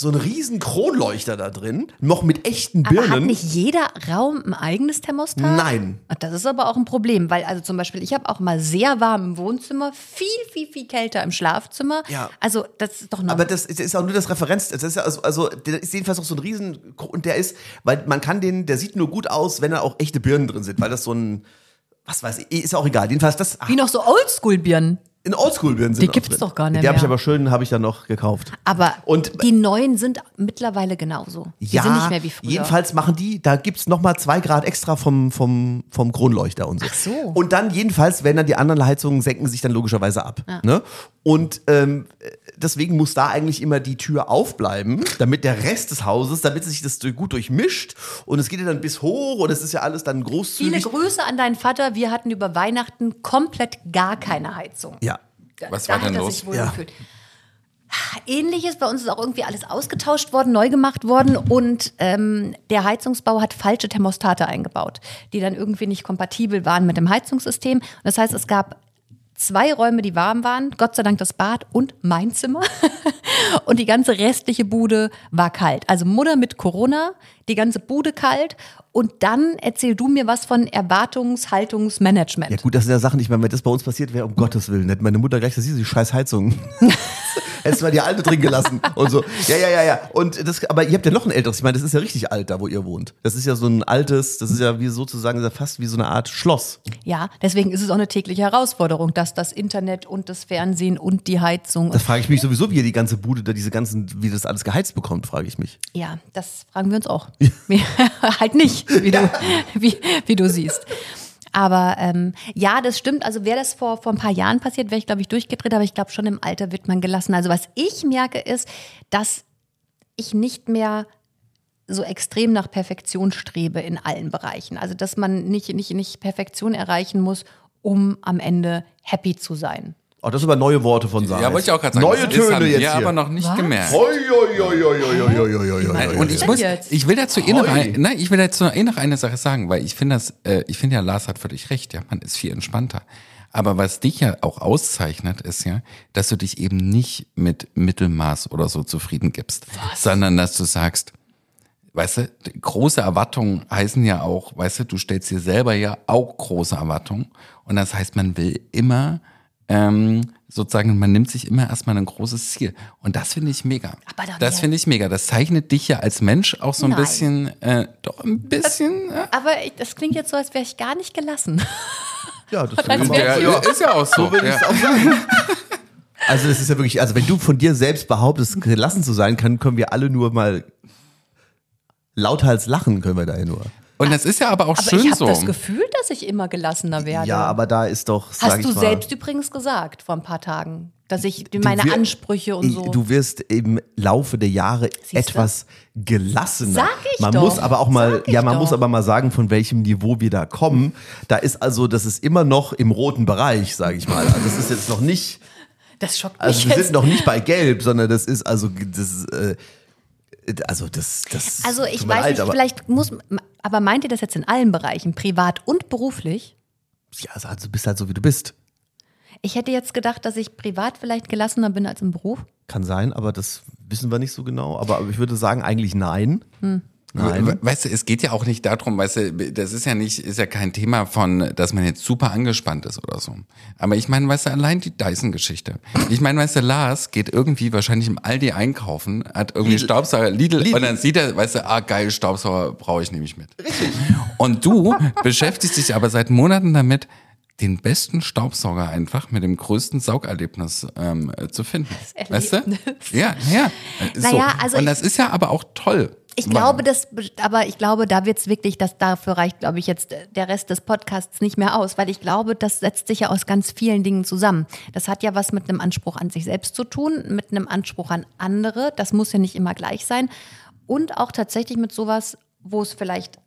E: so ein riesen Kronleuchter da drin, noch mit echten
A: aber
E: Birnen.
A: hat nicht jeder Raum ein eigenes Thermostat?
E: Nein.
A: Ach, Das ist aber auch ein Problem, weil also zum Beispiel ich habe auch mal sehr warm im Wohnzimmer, viel, viel, viel kälter im Schlafzimmer.
E: Ja.
A: Also das ist doch noch
E: Aber das ist, ist auch nur das Referenz. Das ist ja also, also der ist jedenfalls auch so ein riesen und der ist, weil man kann den, der sieht nur gut aus, wenn da auch echte Birnen drin sind, weil das so ein was weiß ich, ist auch egal. Jedenfalls das, ach,
A: Wie noch so Oldschool-Birnen.
E: In Oldschool-Birnen
A: Die gibt's doch gar nicht
E: Die habe ich
A: mehr.
E: aber schön, habe ich dann noch gekauft.
A: Aber
E: Und-
A: die neuen sind mittlerweile genauso. Die
E: ja,
A: sind nicht mehr wie früher.
E: jedenfalls machen die, da gibt's noch nochmal zwei Grad extra vom, vom, vom Kronleuchter und so.
A: Ach so.
E: Und dann jedenfalls, wenn dann die anderen Heizungen senken sich dann logischerweise ab. Ne? Und ähm, deswegen muss da eigentlich immer die Tür aufbleiben, damit der Rest des Hauses, damit sich das gut durchmischt und es geht ja dann bis hoch und es ist ja alles dann
A: Viele
E: großzügig.
A: Grüße an deinen Vater. Wir hatten über Weihnachten komplett gar keine Heizung.
E: ja.
B: Was
A: da
B: war denn los?
E: Ja.
A: gefühlt. Ähnliches, bei uns ist auch irgendwie alles ausgetauscht worden, neu gemacht worden und ähm, der Heizungsbau hat falsche Thermostate eingebaut, die dann irgendwie nicht kompatibel waren mit dem Heizungssystem. Das heißt, es gab zwei Räume, die warm waren, Gott sei Dank das Bad und mein Zimmer. *laughs* und die ganze restliche Bude war kalt. Also Mutter mit Corona, die ganze Bude kalt und dann erzähl du mir was von Erwartungshaltungsmanagement.
E: Ja gut, das sind ja Sachen, ich meine, wenn das bei uns passiert wäre, um Gottes Willen, hätte meine Mutter gleich, das ist die scheiß Heizung. *laughs* Hättest mal die alte drin gelassen und so. Ja, ja, ja, ja. Und das, aber ihr habt ja noch ein älteres, ich meine, das ist ja richtig alt da, wo ihr wohnt. Das ist ja so ein altes, das ist ja wie sozusagen ja fast wie so eine Art Schloss.
A: Ja, deswegen ist es auch eine tägliche Herausforderung, dass das Internet und das Fernsehen und die Heizung.
E: Das frage ich mich sowieso, wie ihr die ganze Bude, da diese ganzen, wie das alles geheizt bekommt, frage ich mich.
A: ja, das fragen wir uns auch. *laughs* halt nicht, wie du, wie, wie du siehst. Aber ähm, ja, das stimmt. Also wäre das vor, vor ein paar Jahren passiert, wäre ich, glaube ich, durchgedreht. Aber ich glaube, schon im Alter wird man gelassen. Also was ich merke, ist, dass ich nicht mehr so extrem nach Perfektion strebe in allen Bereichen. Also dass man nicht, nicht, nicht Perfektion erreichen muss, um am Ende happy zu sein.
E: Oh, das sind aber neue Worte von Sarah.
B: Ja, wollte ich auch gerade sagen.
E: Neue
B: das
E: Töne jetzt hier.
B: aber noch nicht
A: Was?
B: gemerkt.
E: Hoi, hoi, hoi,
B: Nein, und ich muss,
A: jetzt?
B: ich will dazu eh noch, nein, ich will dazu eh noch eine Sache sagen, weil ich finde das, äh, ich finde ja, Lars hat völlig recht, ja, man ist viel entspannter. Aber was dich ja auch auszeichnet, ist ja, dass du dich eben nicht mit Mittelmaß oder so zufrieden gibst, sondern dass du sagst, weißt du, große Erwartungen heißen ja auch, weißt du, du stellst dir selber ja auch große Erwartungen und das heißt, man will immer ähm, sozusagen, man nimmt sich immer erstmal ein großes Ziel. Und das finde ich mega.
A: Aber doch
B: das finde ich mega. Das zeichnet dich ja als Mensch auch so ein
A: Nein.
B: bisschen, äh, doch ein bisschen. Äh,
A: Aber ich, das klingt jetzt so, als wäre ich gar nicht gelassen. *laughs*
E: Ja, das ist
A: wär-
B: ja, ist ja auch so.
E: So will ich es auch sagen. *laughs* Also das ist ja wirklich, also wenn du von dir selbst behauptest, gelassen zu sein, können, können wir alle nur mal lauthals lachen, können wir da ja nur.
B: Und das ist ja aber auch
A: Aber
B: schön
A: ich habe
B: so.
A: das Gefühl, dass ich immer gelassener werde.
E: Ja, aber da ist doch, sag
A: Hast
E: ich
A: du
E: mal,
A: selbst übrigens gesagt vor ein paar Tagen, dass ich meine
E: wir-
A: Ansprüche und so.
E: Du wirst im Laufe der Jahre
A: Siehste?
E: etwas gelassener.
A: Sag ich
E: man
A: doch.
E: muss aber auch mal,
A: ich
E: ja, man
A: doch.
E: muss aber mal sagen, von welchem Niveau wir da kommen. Da ist also, das ist immer noch im roten Bereich, sage ich mal. Also das ist jetzt noch nicht,
A: das schockt
E: also
A: mich
E: wir
A: jetzt.
E: sind noch nicht bei Gelb, sondern das ist also, das ist, äh, also das, das.
A: also ich
E: tut mir
A: weiß
E: leid,
A: nicht, vielleicht muss, aber meint ihr das jetzt in allen Bereichen, privat und beruflich?
E: Ja, also du bist halt so wie du bist.
A: Ich hätte jetzt gedacht, dass ich privat vielleicht gelassener bin als im Beruf.
E: Kann sein, aber das wissen wir nicht so genau. Aber, aber ich würde sagen, eigentlich nein.
A: Hm.
E: Nein.
B: Weißt du, es geht ja auch nicht darum, weißt du, das ist ja nicht, ist ja kein Thema von, dass man jetzt super angespannt ist oder so. Aber ich meine, weißt du, allein die Dyson-Geschichte. Ich meine, weißt du, Lars geht irgendwie wahrscheinlich im Aldi einkaufen, hat irgendwie
E: Lidl.
B: Staubsauger, Lidl,
E: Lidl.
B: und dann sieht er, weißt du, ah, geil, Staubsauger brauche ich nämlich mit. Richtig. Und du *laughs* beschäftigst dich aber seit Monaten damit, den besten Staubsauger einfach mit dem größten Saugerlebnis ähm, äh, zu finden. Weißt du?
A: Erlebnis.
B: Ja, ja. So.
A: Naja, also
B: und das ist ja aber auch toll.
A: Ich glaube, das, aber ich glaube, da wird's wirklich, dass dafür reicht, glaube ich, jetzt der Rest des Podcasts nicht mehr aus, weil ich glaube, das setzt sich ja aus ganz vielen Dingen zusammen. Das hat ja was mit einem Anspruch an sich selbst zu tun, mit einem Anspruch an andere. Das muss ja nicht immer gleich sein. Und auch tatsächlich mit sowas, wo es vielleicht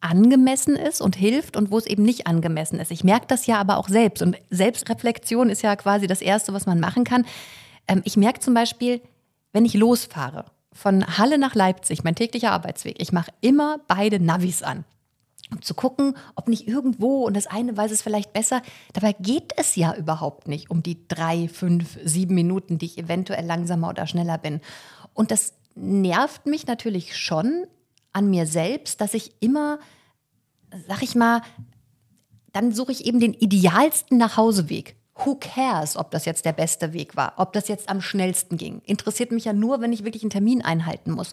A: angemessen ist und hilft und wo es eben nicht angemessen ist. Ich merke das ja aber auch selbst. Und Selbstreflexion ist ja quasi das Erste, was man machen kann. Ähm, ich merke zum Beispiel, wenn ich losfahre von Halle nach Leipzig, mein täglicher Arbeitsweg, ich mache immer beide Navis an. Um zu gucken, ob nicht irgendwo, und das eine weiß es vielleicht besser, dabei geht es ja überhaupt nicht um die drei, fünf, sieben Minuten, die ich eventuell langsamer oder schneller bin. Und das nervt mich natürlich schon an mir selbst, dass ich immer, sag ich mal, dann suche ich eben den idealsten Nachhauseweg. Who cares, ob das jetzt der beste Weg war, ob das jetzt am schnellsten ging. Interessiert mich ja nur, wenn ich wirklich einen Termin einhalten muss.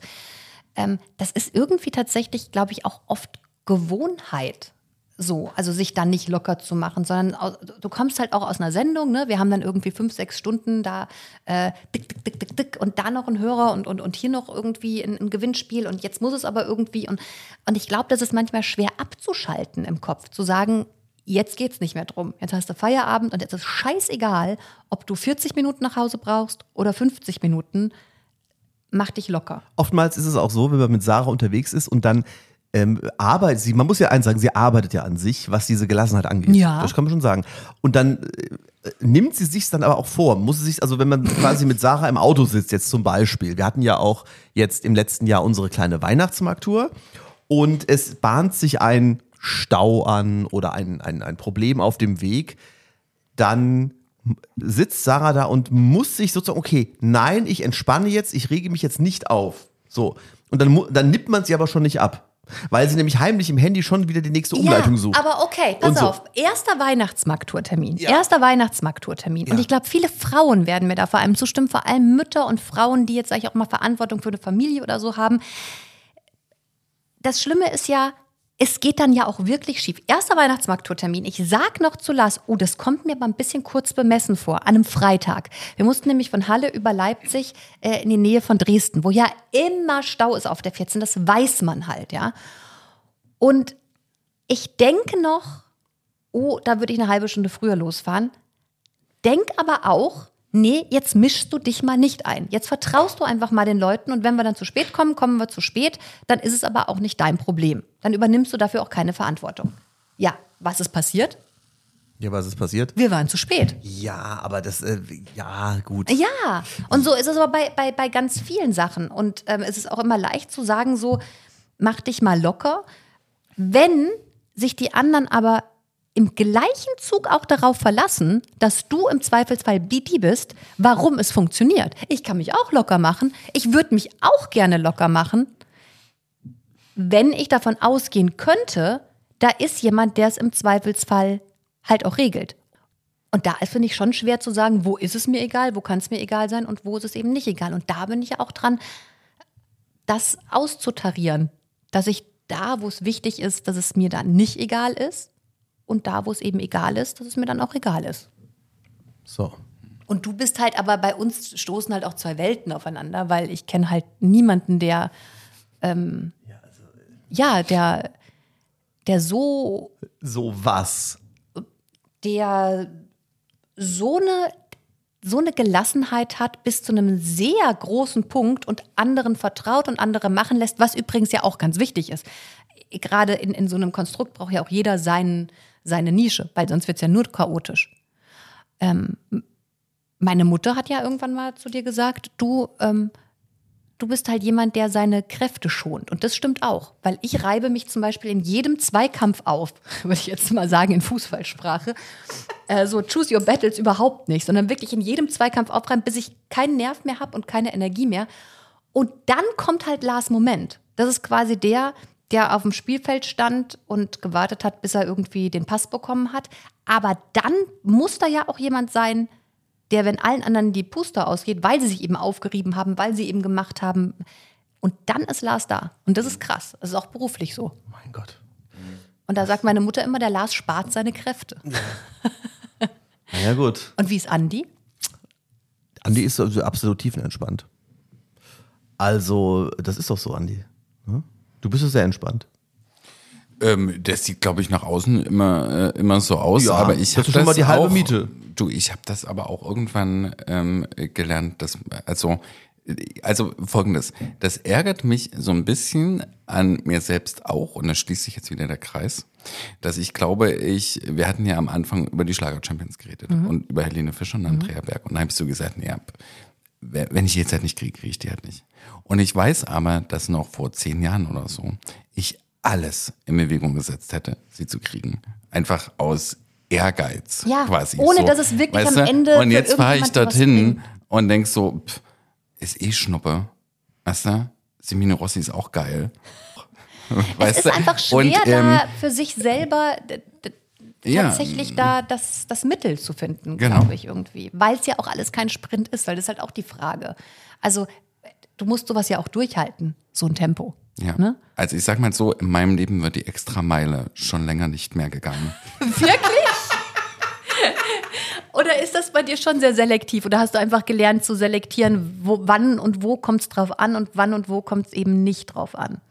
A: Ähm, das ist irgendwie tatsächlich, glaube ich, auch oft Gewohnheit. so, also sich dann nicht locker zu machen, sondern au- du kommst halt auch aus einer Sendung, ne? Wir haben dann irgendwie fünf, sechs Stunden da äh, dick, dick, dick, dick, dick und da noch ein Hörer und, und, und hier noch irgendwie ein, ein Gewinnspiel und jetzt muss es aber irgendwie und, und ich glaube, das ist manchmal schwer abzuschalten im Kopf, zu sagen, jetzt geht's nicht mehr drum. Jetzt hast du Feierabend und jetzt ist scheißegal, ob du 40 Minuten nach Hause brauchst oder 50 Minuten. Mach dich locker.
E: Oftmals ist es auch so, wenn man mit Sarah unterwegs ist und dann ähm, arbeitet sie, man muss ja eins sagen, sie arbeitet ja an sich, was diese Gelassenheit angeht.
A: Ja.
E: Das kann man schon sagen. Und dann äh, nimmt sie sich dann aber auch vor, muss sie sich, also wenn man quasi mit Sarah im Auto sitzt, jetzt zum Beispiel, wir hatten ja auch jetzt im letzten Jahr unsere kleine Weihnachtsmarkttour und es bahnt sich ein Stau an oder ein, ein, ein Problem auf dem Weg, dann sitzt Sarah da und muss sich sozusagen, okay, nein, ich entspanne jetzt, ich rege mich jetzt nicht auf. So. Und dann, dann nippt man sie aber schon nicht ab. Weil sie nämlich heimlich im Handy schon wieder die nächste Umleitung sucht.
A: Aber okay, pass
E: Und so.
A: auf. Erster Weihnachtsmarkttourtermin.
E: Ja.
A: Erster Weihnachtsmarkttourtermin. Und
E: Ja.
A: ich glaube, viele Frauen werden mir da vor allem zustimmen, vor allem Mütter und Frauen, die jetzt, sag ich auch mal, Verantwortung für eine Familie oder so haben. Das Schlimme ist ja, es geht dann ja auch wirklich schief. Erster Weihnachtsmarkttourtermin. Ich sag noch zu Lars, oh, das kommt mir aber ein bisschen kurz bemessen vor, an einem Freitag. Wir mussten nämlich von Halle über Leipzig äh, in die Nähe von Dresden, wo ja immer Stau ist auf der 14. Das weiß man halt, ja. Und ich denke noch, oh, da würde ich eine halbe Stunde früher losfahren. Denk aber auch, nee, jetzt mischst du dich mal nicht ein. Jetzt vertraust du einfach mal den Leuten und wenn wir dann zu spät kommen, kommen wir zu spät, dann ist es aber auch nicht dein Problem. Dann übernimmst du dafür auch keine Verantwortung. Ja, was ist passiert?
E: Ja, was ist passiert?
A: Wir waren zu spät.
E: Ja, aber das, äh, ja, gut.
A: Ja, und so ist es aber bei, bei, bei ganz vielen Sachen. Und ähm, es ist auch immer leicht zu sagen, so, mach dich mal locker. Wenn sich die anderen aber im gleichen Zug auch darauf verlassen, dass du im Zweifelsfall die, die bist, warum es funktioniert. Ich kann mich auch locker machen. Ich würde mich auch gerne locker machen, wenn ich davon ausgehen könnte, da ist jemand, der es im Zweifelsfall halt auch regelt. Und da ist, finde ich, schon schwer zu sagen, wo ist es mir egal, wo kann es mir egal sein und wo ist es eben nicht egal. Und da bin ich ja auch dran, das auszutarieren. Dass ich da, wo es wichtig ist, dass es mir dann nicht egal ist und da, wo es eben egal ist, dass es mir dann auch egal ist.
E: So.
A: Und du bist halt, aber bei uns stoßen halt auch zwei Welten aufeinander, weil ich kenne halt niemanden, der, ähm, ja, der, der so
E: So was.
A: der so eine, so eine Gelassenheit hat bis zu einem sehr großen Punkt und anderen vertraut und andere machen lässt, was übrigens ja auch ganz wichtig ist. Gerade in, in so einem Konstrukt braucht ja auch jeder seinen, seine Nische, weil sonst wird es ja nur chaotisch. Ähm, meine Mutter hat ja irgendwann mal zu dir gesagt, du, ähm, du bist halt jemand, der seine Kräfte schont. Und das stimmt auch, weil ich reibe mich zum Beispiel in jedem Zweikampf auf, *laughs* würde ich jetzt mal sagen in Fußballsprache. Äh, so choose your battles überhaupt nicht, sondern wirklich in jedem Zweikampf aufreiben, bis ich keinen Nerv mehr habe und keine Energie mehr. Und dann kommt halt Lars Moment. Das ist quasi der, der auf dem Spielfeld stand und gewartet hat, bis er irgendwie den Pass bekommen hat. Aber dann muss da ja auch jemand sein, der, wenn allen anderen die Puster ausgeht, weil sie sich eben aufgerieben haben, weil sie eben gemacht haben. Und dann ist Lars da. Und das ist krass. Das ist auch beruflich so.
E: Mein Gott.
A: Und da sagt meine Mutter immer, der Lars spart seine Kräfte. *laughs*
E: Na ja, gut.
A: Und wie ist Andi?
E: Andi ist also absolut tiefenentspannt. Also, das ist doch so, Andi. Hm? Du bist doch sehr entspannt.
B: Ähm, das sieht, glaube ich, nach außen immer, äh, immer so aus.
E: Ja,
B: aber ich
E: das
B: habe
E: ist schon mal die halbe
B: auch,
E: Miete.
B: Du, ich habe das aber auch irgendwann ähm, gelernt, dass also also folgendes, das ärgert mich so ein bisschen an mir selbst auch und da schließt sich jetzt wieder der Kreis, dass ich glaube, ich wir hatten ja am Anfang über die Schlager Champions geredet und über Helene Fischer und Andrea Berg und da habe ich so gesagt, nee, wenn ich die jetzt halt nicht kriege, kriege ich die halt nicht. Und ich weiß aber, dass noch vor zehn Jahren oder so ich alles in Bewegung gesetzt hätte, sie zu kriegen. Einfach aus Ehrgeiz
A: Ja,
B: quasi.
A: ohne
B: so.
A: dass es wirklich
B: Weißt
A: am? Ende
B: Und jetzt fahre ich dorthin und denk so, pff, ist eh Schnuppe. Weißt du? Semino Rossi ist auch geil. *laughs* Weißt
A: es ist einfach schwer,
B: Und, ähm,
A: da für sich selber d-
B: Ja.
A: tatsächlich da das, das Mittel zu finden,
B: Genau.
A: glaube ich irgendwie. Weil es ja auch alles kein Sprint ist, weil das ist halt auch die Frage. Also du musst sowas ja auch durchhalten, so ein Tempo.
B: Ja.
A: Ne?
B: Also ich sag mal so, in meinem Leben wird die Extrameile schon länger nicht mehr gegangen. *laughs*
A: Wirklich? Oder ist das bei dir schon sehr selektiv? Oder hast du einfach gelernt zu selektieren, wo, wann und wo kommt es drauf an und wann und wo kommt es eben nicht drauf an?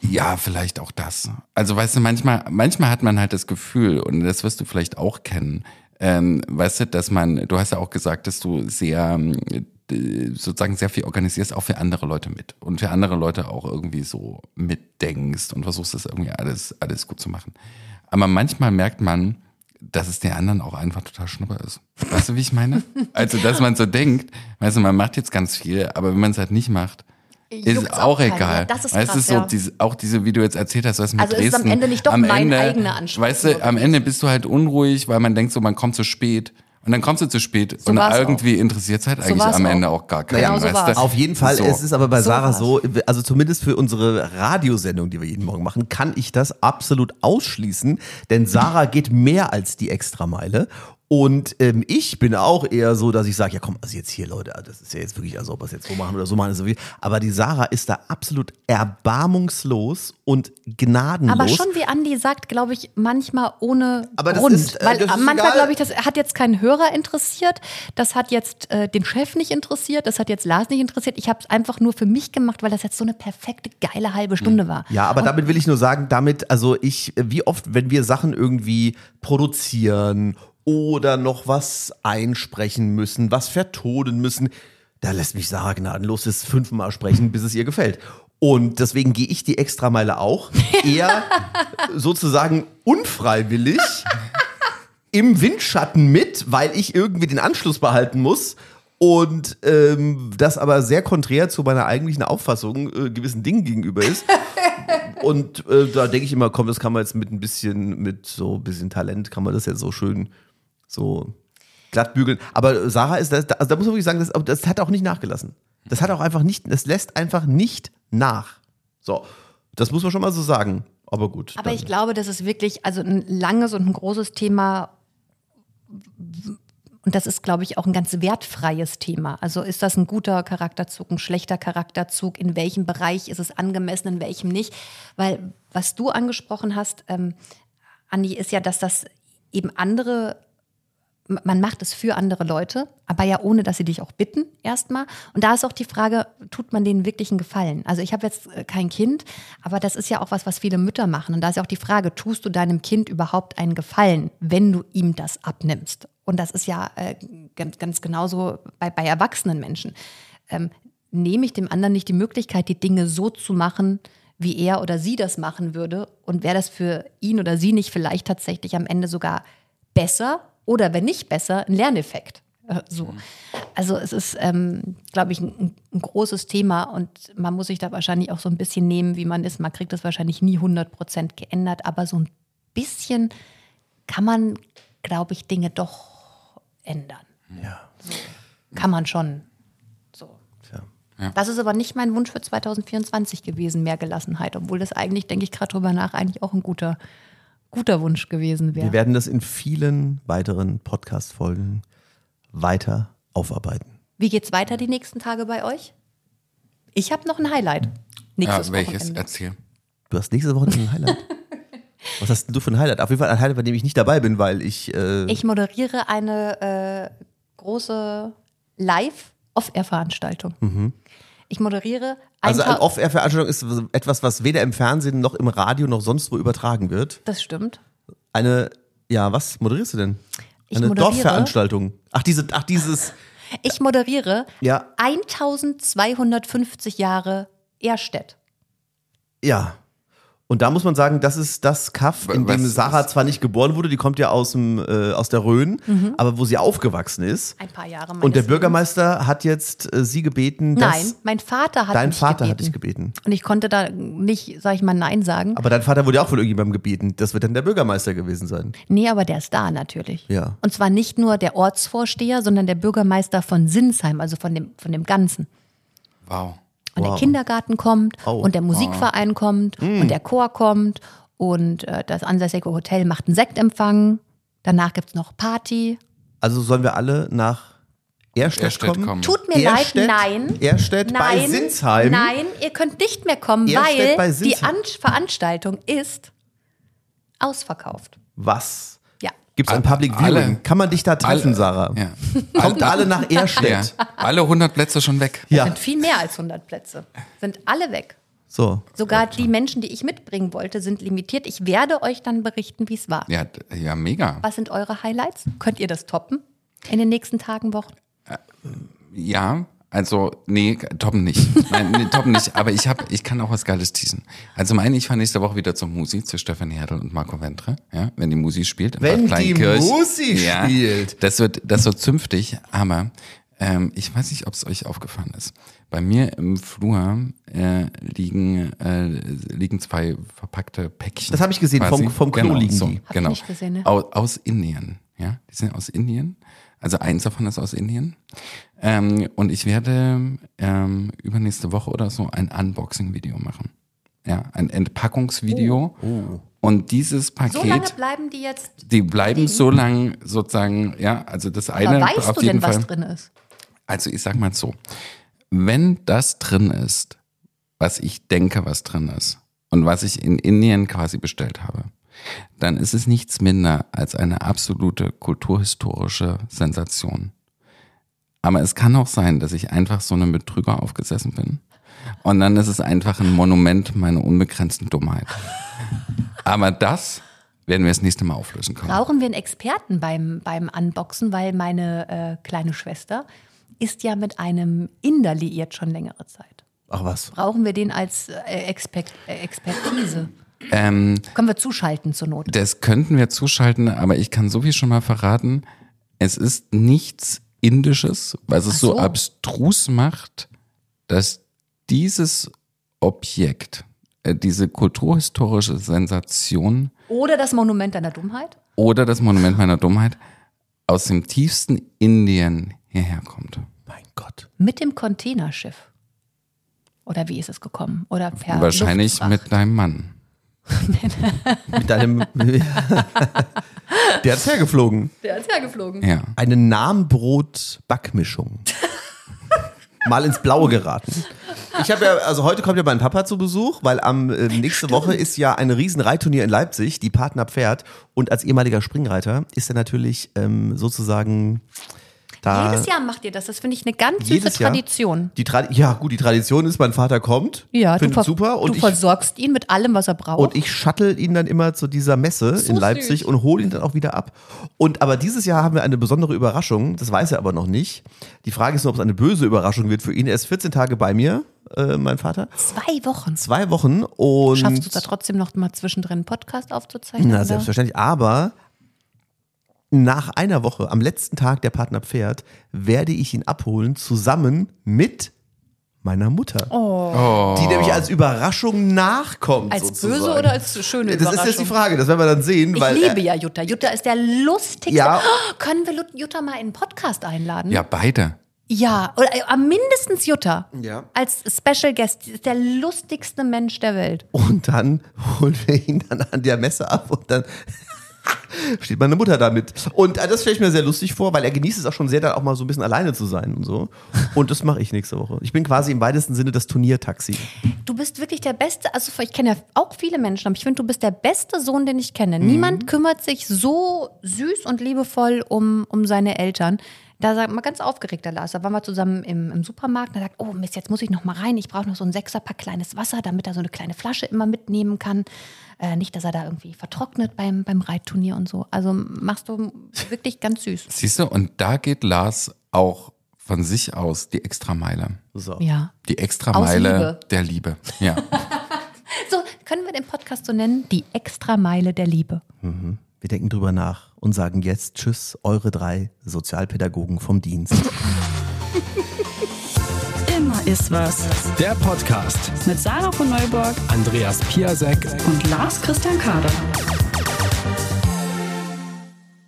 B: Ja, vielleicht auch das. Also weißt du, manchmal, manchmal hat man halt das Gefühl, und das wirst du vielleicht auch kennen, ähm, weißt du, dass man, du hast ja auch gesagt, dass du sehr ähm, sozusagen sehr viel organisierst, auch für andere Leute mit. Und für andere Leute auch irgendwie so mitdenkst und versuchst das irgendwie alles, alles gut zu machen. Aber manchmal merkt man, dass es den anderen auch einfach total schnupper ist. Weißt du, wie ich meine? *laughs* Also, dass man so denkt, weißt du, man macht jetzt ganz viel, aber wenn man es halt nicht macht, ist
A: Juckt's
B: auch,
A: auch keinen.
B: egal.
A: Ja, das ist
B: weißt
A: krass,
B: du, so
A: ja.
B: diese, auch diese, wie du jetzt erzählt hast, was mit
A: Also ist es am
B: Dresden.
A: Ende nicht doch
B: am
A: mein
B: Ende,
A: eigener Anspruch
B: Weißt du, am. Ende bist du halt unruhig, weil man denkt so, man kommt zu spät. Und dann kommst du zu spät und
A: war's
B: irgendwie interessiert es halt eigentlich
A: war's
B: am
A: auch.
B: Ende auch gar keinen.
A: Genau so?
E: Auf jeden Fall,
B: So.
E: es ist aber bei
A: So
E: Sarah
A: war's.
E: so, also zumindest für unsere Radiosendung, die wir jeden Morgen machen, kann ich das absolut ausschließen, denn Sarah geht mehr als die Extrameile. Und ähm, ich bin auch eher so, dass ich sage, ja komm, also jetzt hier Leute, das ist ja jetzt wirklich, also ob wir es jetzt so machen oder so machen, ist so wie. Aber die Sarah ist da absolut erbarmungslos und gnadenlos.
A: Aber schon wie Andi sagt, glaube ich, manchmal ohne
E: Aber das
A: Grund.
E: ist, äh,
A: Weil
E: das ist
A: manchmal glaube ich, das hat jetzt keinen Hörer interessiert, das hat jetzt äh, den Chef nicht interessiert, das hat jetzt Lars nicht interessiert. Ich habe es einfach nur für mich gemacht, weil das jetzt so eine perfekte, geile halbe Stunde war.
E: Ja, aber damit will ich nur sagen, damit, also ich, wie oft, wenn wir Sachen irgendwie produzieren oder noch was einsprechen müssen, was vertonen müssen, da lässt mich Sarah gnadenlos das fünfmal sprechen, bis es ihr gefällt. Und deswegen gehe ich die Extrameile auch eher *laughs* sozusagen unfreiwillig im Windschatten mit, weil ich irgendwie den Anschluss behalten muss. Und ähm, das aber sehr konträr zu meiner eigentlichen Auffassung äh, gewissen Dingen gegenüber ist. *laughs* Und äh, da denke ich immer, komm, das kann man jetzt mit ein bisschen, mit so ein bisschen Talent, kann man das jetzt so schön so glatt bügeln. Aber Sarah ist, das, also da muss man wirklich sagen, das, das hat auch nicht nachgelassen. Das hat auch einfach nicht, das lässt einfach nicht nach. So, das muss man schon mal so sagen. Aber gut.
A: Aber ich glaube, das ist wirklich also ein langes und ein großes Thema. Und das ist, glaube ich, auch ein ganz wertfreies Thema. Also ist das ein guter Charakterzug, ein schlechter Charakterzug? In welchem Bereich ist es angemessen, in welchem nicht? Weil was du angesprochen hast, ähm, Andi, ist ja, dass das eben andere man macht es für andere Leute, aber ja ohne, dass sie dich auch bitten, erstmal. Und da ist auch die Frage, tut man denen wirklich einen Gefallen? Also ich habe jetzt äh, kein Kind, aber das ist ja auch was, was viele Mütter machen. Und da ist ja auch die Frage, tust du deinem Kind überhaupt einen Gefallen, wenn du ihm das abnimmst? Und das ist ja äh, ganz, ganz genauso bei, bei erwachsenen Menschen. Ähm, nehme ich dem anderen nicht die Möglichkeit, die Dinge so zu machen, wie er oder sie das machen würde? Und wäre das für ihn oder sie nicht vielleicht tatsächlich am Ende sogar besser oder wenn nicht besser, ein Lerneffekt. Äh, So. Also es ist, ähm, glaube ich, ein, ein großes Thema und man muss sich da wahrscheinlich auch so ein bisschen nehmen, wie man ist. Man kriegt das wahrscheinlich nie 100 Prozent geändert, aber so ein bisschen kann man, glaube ich, Dinge doch ändern.
E: Ja.
A: Kann man schon. So.
E: Tja.
A: Das ist aber nicht mein Wunsch für 2024 gewesen, mehr Gelassenheit, obwohl das eigentlich, denke ich gerade drüber nach, eigentlich auch ein guter, guter Wunsch gewesen
E: Wir
A: wäre.
E: werden das in vielen weiteren Podcast-Folgen weiter aufarbeiten.
A: Wie geht's weiter die nächsten Tage bei euch? Ich habe noch ein Highlight. Nächstes
B: Ja, welches?
A: Wochenende.
B: Erzähl.
E: Du hast nächste Woche ein Highlight. *laughs* Was hast denn du für ein Highlight? Auf jeden Fall ein Highlight, bei dem ich nicht dabei bin, weil ich. Äh,
A: Ich moderiere eine äh, große Live-Off-Air-Veranstaltung. Ich moderiere
E: also eine Off-Air-Veranstaltung ist etwas, was weder im Fernsehen noch im Radio noch sonst wo übertragen wird.
A: Das stimmt.
E: Eine, ja, was moderierst du denn? Eine Dorfveranstaltung. Ach, diese, ach, dieses. *laughs*
A: Ich moderiere
E: Ja.
A: 1250 Jahre Erstedt.
E: Ja. Und da muss man sagen, das ist das Kaff, in
B: Was-
E: dem Sarah zwar nicht geboren wurde, die kommt ja aus, dem, äh, aus der Rhön,
A: Mhm.
E: aber wo sie aufgewachsen ist.
A: Ein paar Jahre
E: Und der
A: Lebens.
E: Bürgermeister hat jetzt äh, sie gebeten, dass.
A: Nein, mein Vater hat
E: Dein
A: mich
E: Vater
A: gebeten.
E: hat dich gebeten.
A: Und ich konnte da nicht, sag ich mal, Nein sagen.
E: Aber dein Vater wurde ja auch von irgendjemandem gebeten. Das wird dann der Bürgermeister gewesen sein.
A: Nee, aber der ist da natürlich.
E: Ja.
A: Und zwar nicht nur der Ortsvorsteher, sondern der Bürgermeister von Sinsheim, also von dem, von dem Ganzen.
B: Wow.
A: Und
E: Wow.
A: der Kindergarten kommt
E: Oh.
A: und der Musikverein kommt und der Chor kommt und äh, das ansässige Hotel macht einen Sektempfang. Danach gibt's noch Party.
E: Also sollen wir alle nach Erstedt,
B: Erstedt
E: kommen?
B: kommen.
A: Tut mir leid,
E: Erstedt?
A: nein.
E: Erstedt bei
A: nein,
E: Sinsheim?
A: Nein, ihr könnt nicht mehr kommen,
E: Erstedt bei
A: weil die. An Veranstaltung ist ausverkauft.
E: Was?
A: Ja.
E: Gibt es ein
B: Alle-
E: Public Viewing?
B: alle-
E: Kann man dich da treffen,
B: Alle-
E: Sarah?
B: Ja.
E: Kommt alle nach
B: ja.
E: Erstedt.
B: Alle 100 Plätze schon weg.
E: Ja.
A: Sind viel mehr als 100 Plätze. Sind alle weg.
E: So.
A: Sogar die Menschen, die ich mitbringen wollte, sind limitiert. Ich werde euch dann berichten, wie es war.
B: Ja, ja, mega.
A: Was sind eure Highlights? Könnt ihr das toppen in den nächsten Tagen, Wochen?
B: Ja, also, nee, toppen nicht. Nein, nee, toppen nicht. Aber ich hab, ich kann auch was Geiles teasen. Also meine, ich fahre nächste Woche wieder zur Musi, zu Stefan Herdl und Marco Ventre, ja, wenn die Musi spielt. in
E: Wenn
B: Bad
E: die. Musi spielt.
B: Das wird, das wird zünftig, aber ähm, ich weiß nicht, ob es euch aufgefallen ist. Bei mir im Flur äh, liegen, äh, liegen zwei verpackte Päckchen.
E: Das habe ich gesehen,
B: quasi.
E: vom- vom Klo
B: genau,
E: liegen
B: so,
E: die.
A: Hab ich
B: Genau.
A: nicht gesehen, ne?
B: Aus, aus Indien, ja. Die sind aus Indien. Also eins davon ist aus Indien. Ähm, und ich werde ähm, übernächste Woche oder so ein Unboxing-Video machen. Ja, ein Entpackungsvideo. Und dieses Paket,
A: So lange bleiben die jetzt.
B: die bleiben so lang sozusagen, ja, also das eine
A: Aber weißt
B: auf
A: du
B: jeden
A: denn, was
B: Fall.
A: drin ist?
B: Also ich sag mal so, wenn das drin ist, was ich denke, was drin ist und was ich in Indien quasi bestellt habe, dann ist es nichts minder als eine absolute kulturhistorische Sensation. Aber es kann auch sein, dass ich einfach so einem Betrüger aufgesessen bin. Und dann ist es einfach ein Monument meiner unbegrenzten Dummheit. Aber das werden wir das nächste Mal auflösen können.
A: Brauchen wir einen Experten beim, beim Unboxen, weil meine äh, kleine Schwester ist ja mit einem Inder liiert schon längere Zeit.
E: Ach was.
A: Brauchen wir den als äh, Expert, äh, Expertise?
B: Ähm,
A: Können wir zuschalten zur Not?
B: Das könnten wir zuschalten, aber ich kann so viel schon mal verraten. Es ist nichts Indisches, was es so
A: so.
B: abstrus macht, dass dieses Objekt, äh, diese kulturhistorische Sensation
A: Oder das Monument deiner Dummheit?
B: oder das Monument meiner Dummheit aus dem tiefsten Indien hierher kommt.
E: Mein Gott.
A: Mit dem Containerschiff. Oder wie ist es gekommen? Oder per
B: Wahrscheinlich
A: Luftfracht?
B: mit deinem Mann.
E: Mit deinem. *laughs* Der hat's hergeflogen.
A: Der ist hergeflogen.
B: Ja.
E: Eine Namenbrot-Backmischung. Mal ins Blaue geraten. Ich habe ja, also heute kommt ja mein Papa zu Besuch, weil am äh, nächste Woche ist ja ein riesen Reitturnier in Leipzig, die Partner Pferd. Und als ehemaliger Springreiter ist er natürlich ähm, sozusagen da.
A: Jedes Jahr macht ihr das. Das finde ich eine ganz süße? Tradition.
E: Die Tradi ja, gut, die Tradition ist, mein Vater kommt,
A: Ja, du, ver
E: super und
A: du
E: ich,
A: versorgst ihn mit allem, was er braucht.
E: und ich shuttle ihn dann immer zu dieser Messe
A: So
E: in Leipzig
A: süß.
E: und hole ihn dann auch wieder ab. Und aber dieses Jahr haben wir eine besondere Überraschung, das weiß er aber noch nicht. Die Frage ist nur, ob es eine böse Überraschung wird für ihn. Er ist 14 Tage bei mir, äh, mein Vater.
A: Zwei Wochen.
E: Zwei Wochen und
A: Schaffst du es da trotzdem noch mal zwischendrin einen Podcast aufzuzeichnen?
E: na,
A: oder?
E: selbstverständlich, aber nach einer Woche, am letzten Tag der Partner Pferd, werde ich ihn abholen, zusammen mit meiner Mutter.
A: Oh.
E: Die nämlich als Überraschung nachkommt.
A: Als
E: sozusagen.
A: böse oder als schöne
E: Das ist
A: Überraschung?
E: jetzt die Frage, das werden wir dann sehen.
A: Ich
E: weil
A: liebe ja Jutta. Jutta ist der lustigste.
E: Ja.
A: Oh, können wir Jutta mal in einen Podcast einladen?
B: Ja, beide.
A: Ja, oder äh, mindestens Jutta.
E: Ja.
A: Als Special Guest. Sie ist der lustigste Mensch der Welt.
E: Und dann holen wir ihn dann an der Messe ab und dann steht meine Mutter da mit. Und äh, das stelle ich mir sehr lustig vor, weil er genießt es auch schon sehr, dann auch mal so ein bisschen alleine zu sein und so. Und das mache ich nächste Woche. Ich bin quasi im weitesten Sinne das Turniertaxi.
A: Du bist wirklich der Beste, also ich kenne ja auch viele Menschen, aber ich finde, du bist der beste Sohn, den ich kenne. Niemand kümmert sich so süß und liebevoll um, um seine Eltern. Da sagt man ganz aufgeregt, der Lars, da waren wir zusammen im, im Supermarkt, da sagt, oh Mist, jetzt muss ich noch mal rein, ich brauche noch so ein Sechserpack kleines Wasser, damit er so eine kleine Flasche immer mitnehmen kann. Äh, nicht, dass er da irgendwie vertrocknet beim, beim Reitturnier und so. Also machst du wirklich ganz süß. *laughs*
B: Siehst du, und da geht Lars auch von sich aus die Extrameile.
E: So.
A: Ja.
B: Die Extrameile
A: Liebe.
B: der Liebe. Ja. *laughs*
A: So, können wir den Podcast so nennen? Die Extrameile der Liebe.
E: Wir denken drüber nach und sagen jetzt Tschüss, eure drei Sozialpädagogen vom Dienst. *laughs*
C: Immer ist was.
D: Der Podcast.
C: Mit Sarah von Neuburg
D: Andreas Piasek
C: und Lars Christian Kader.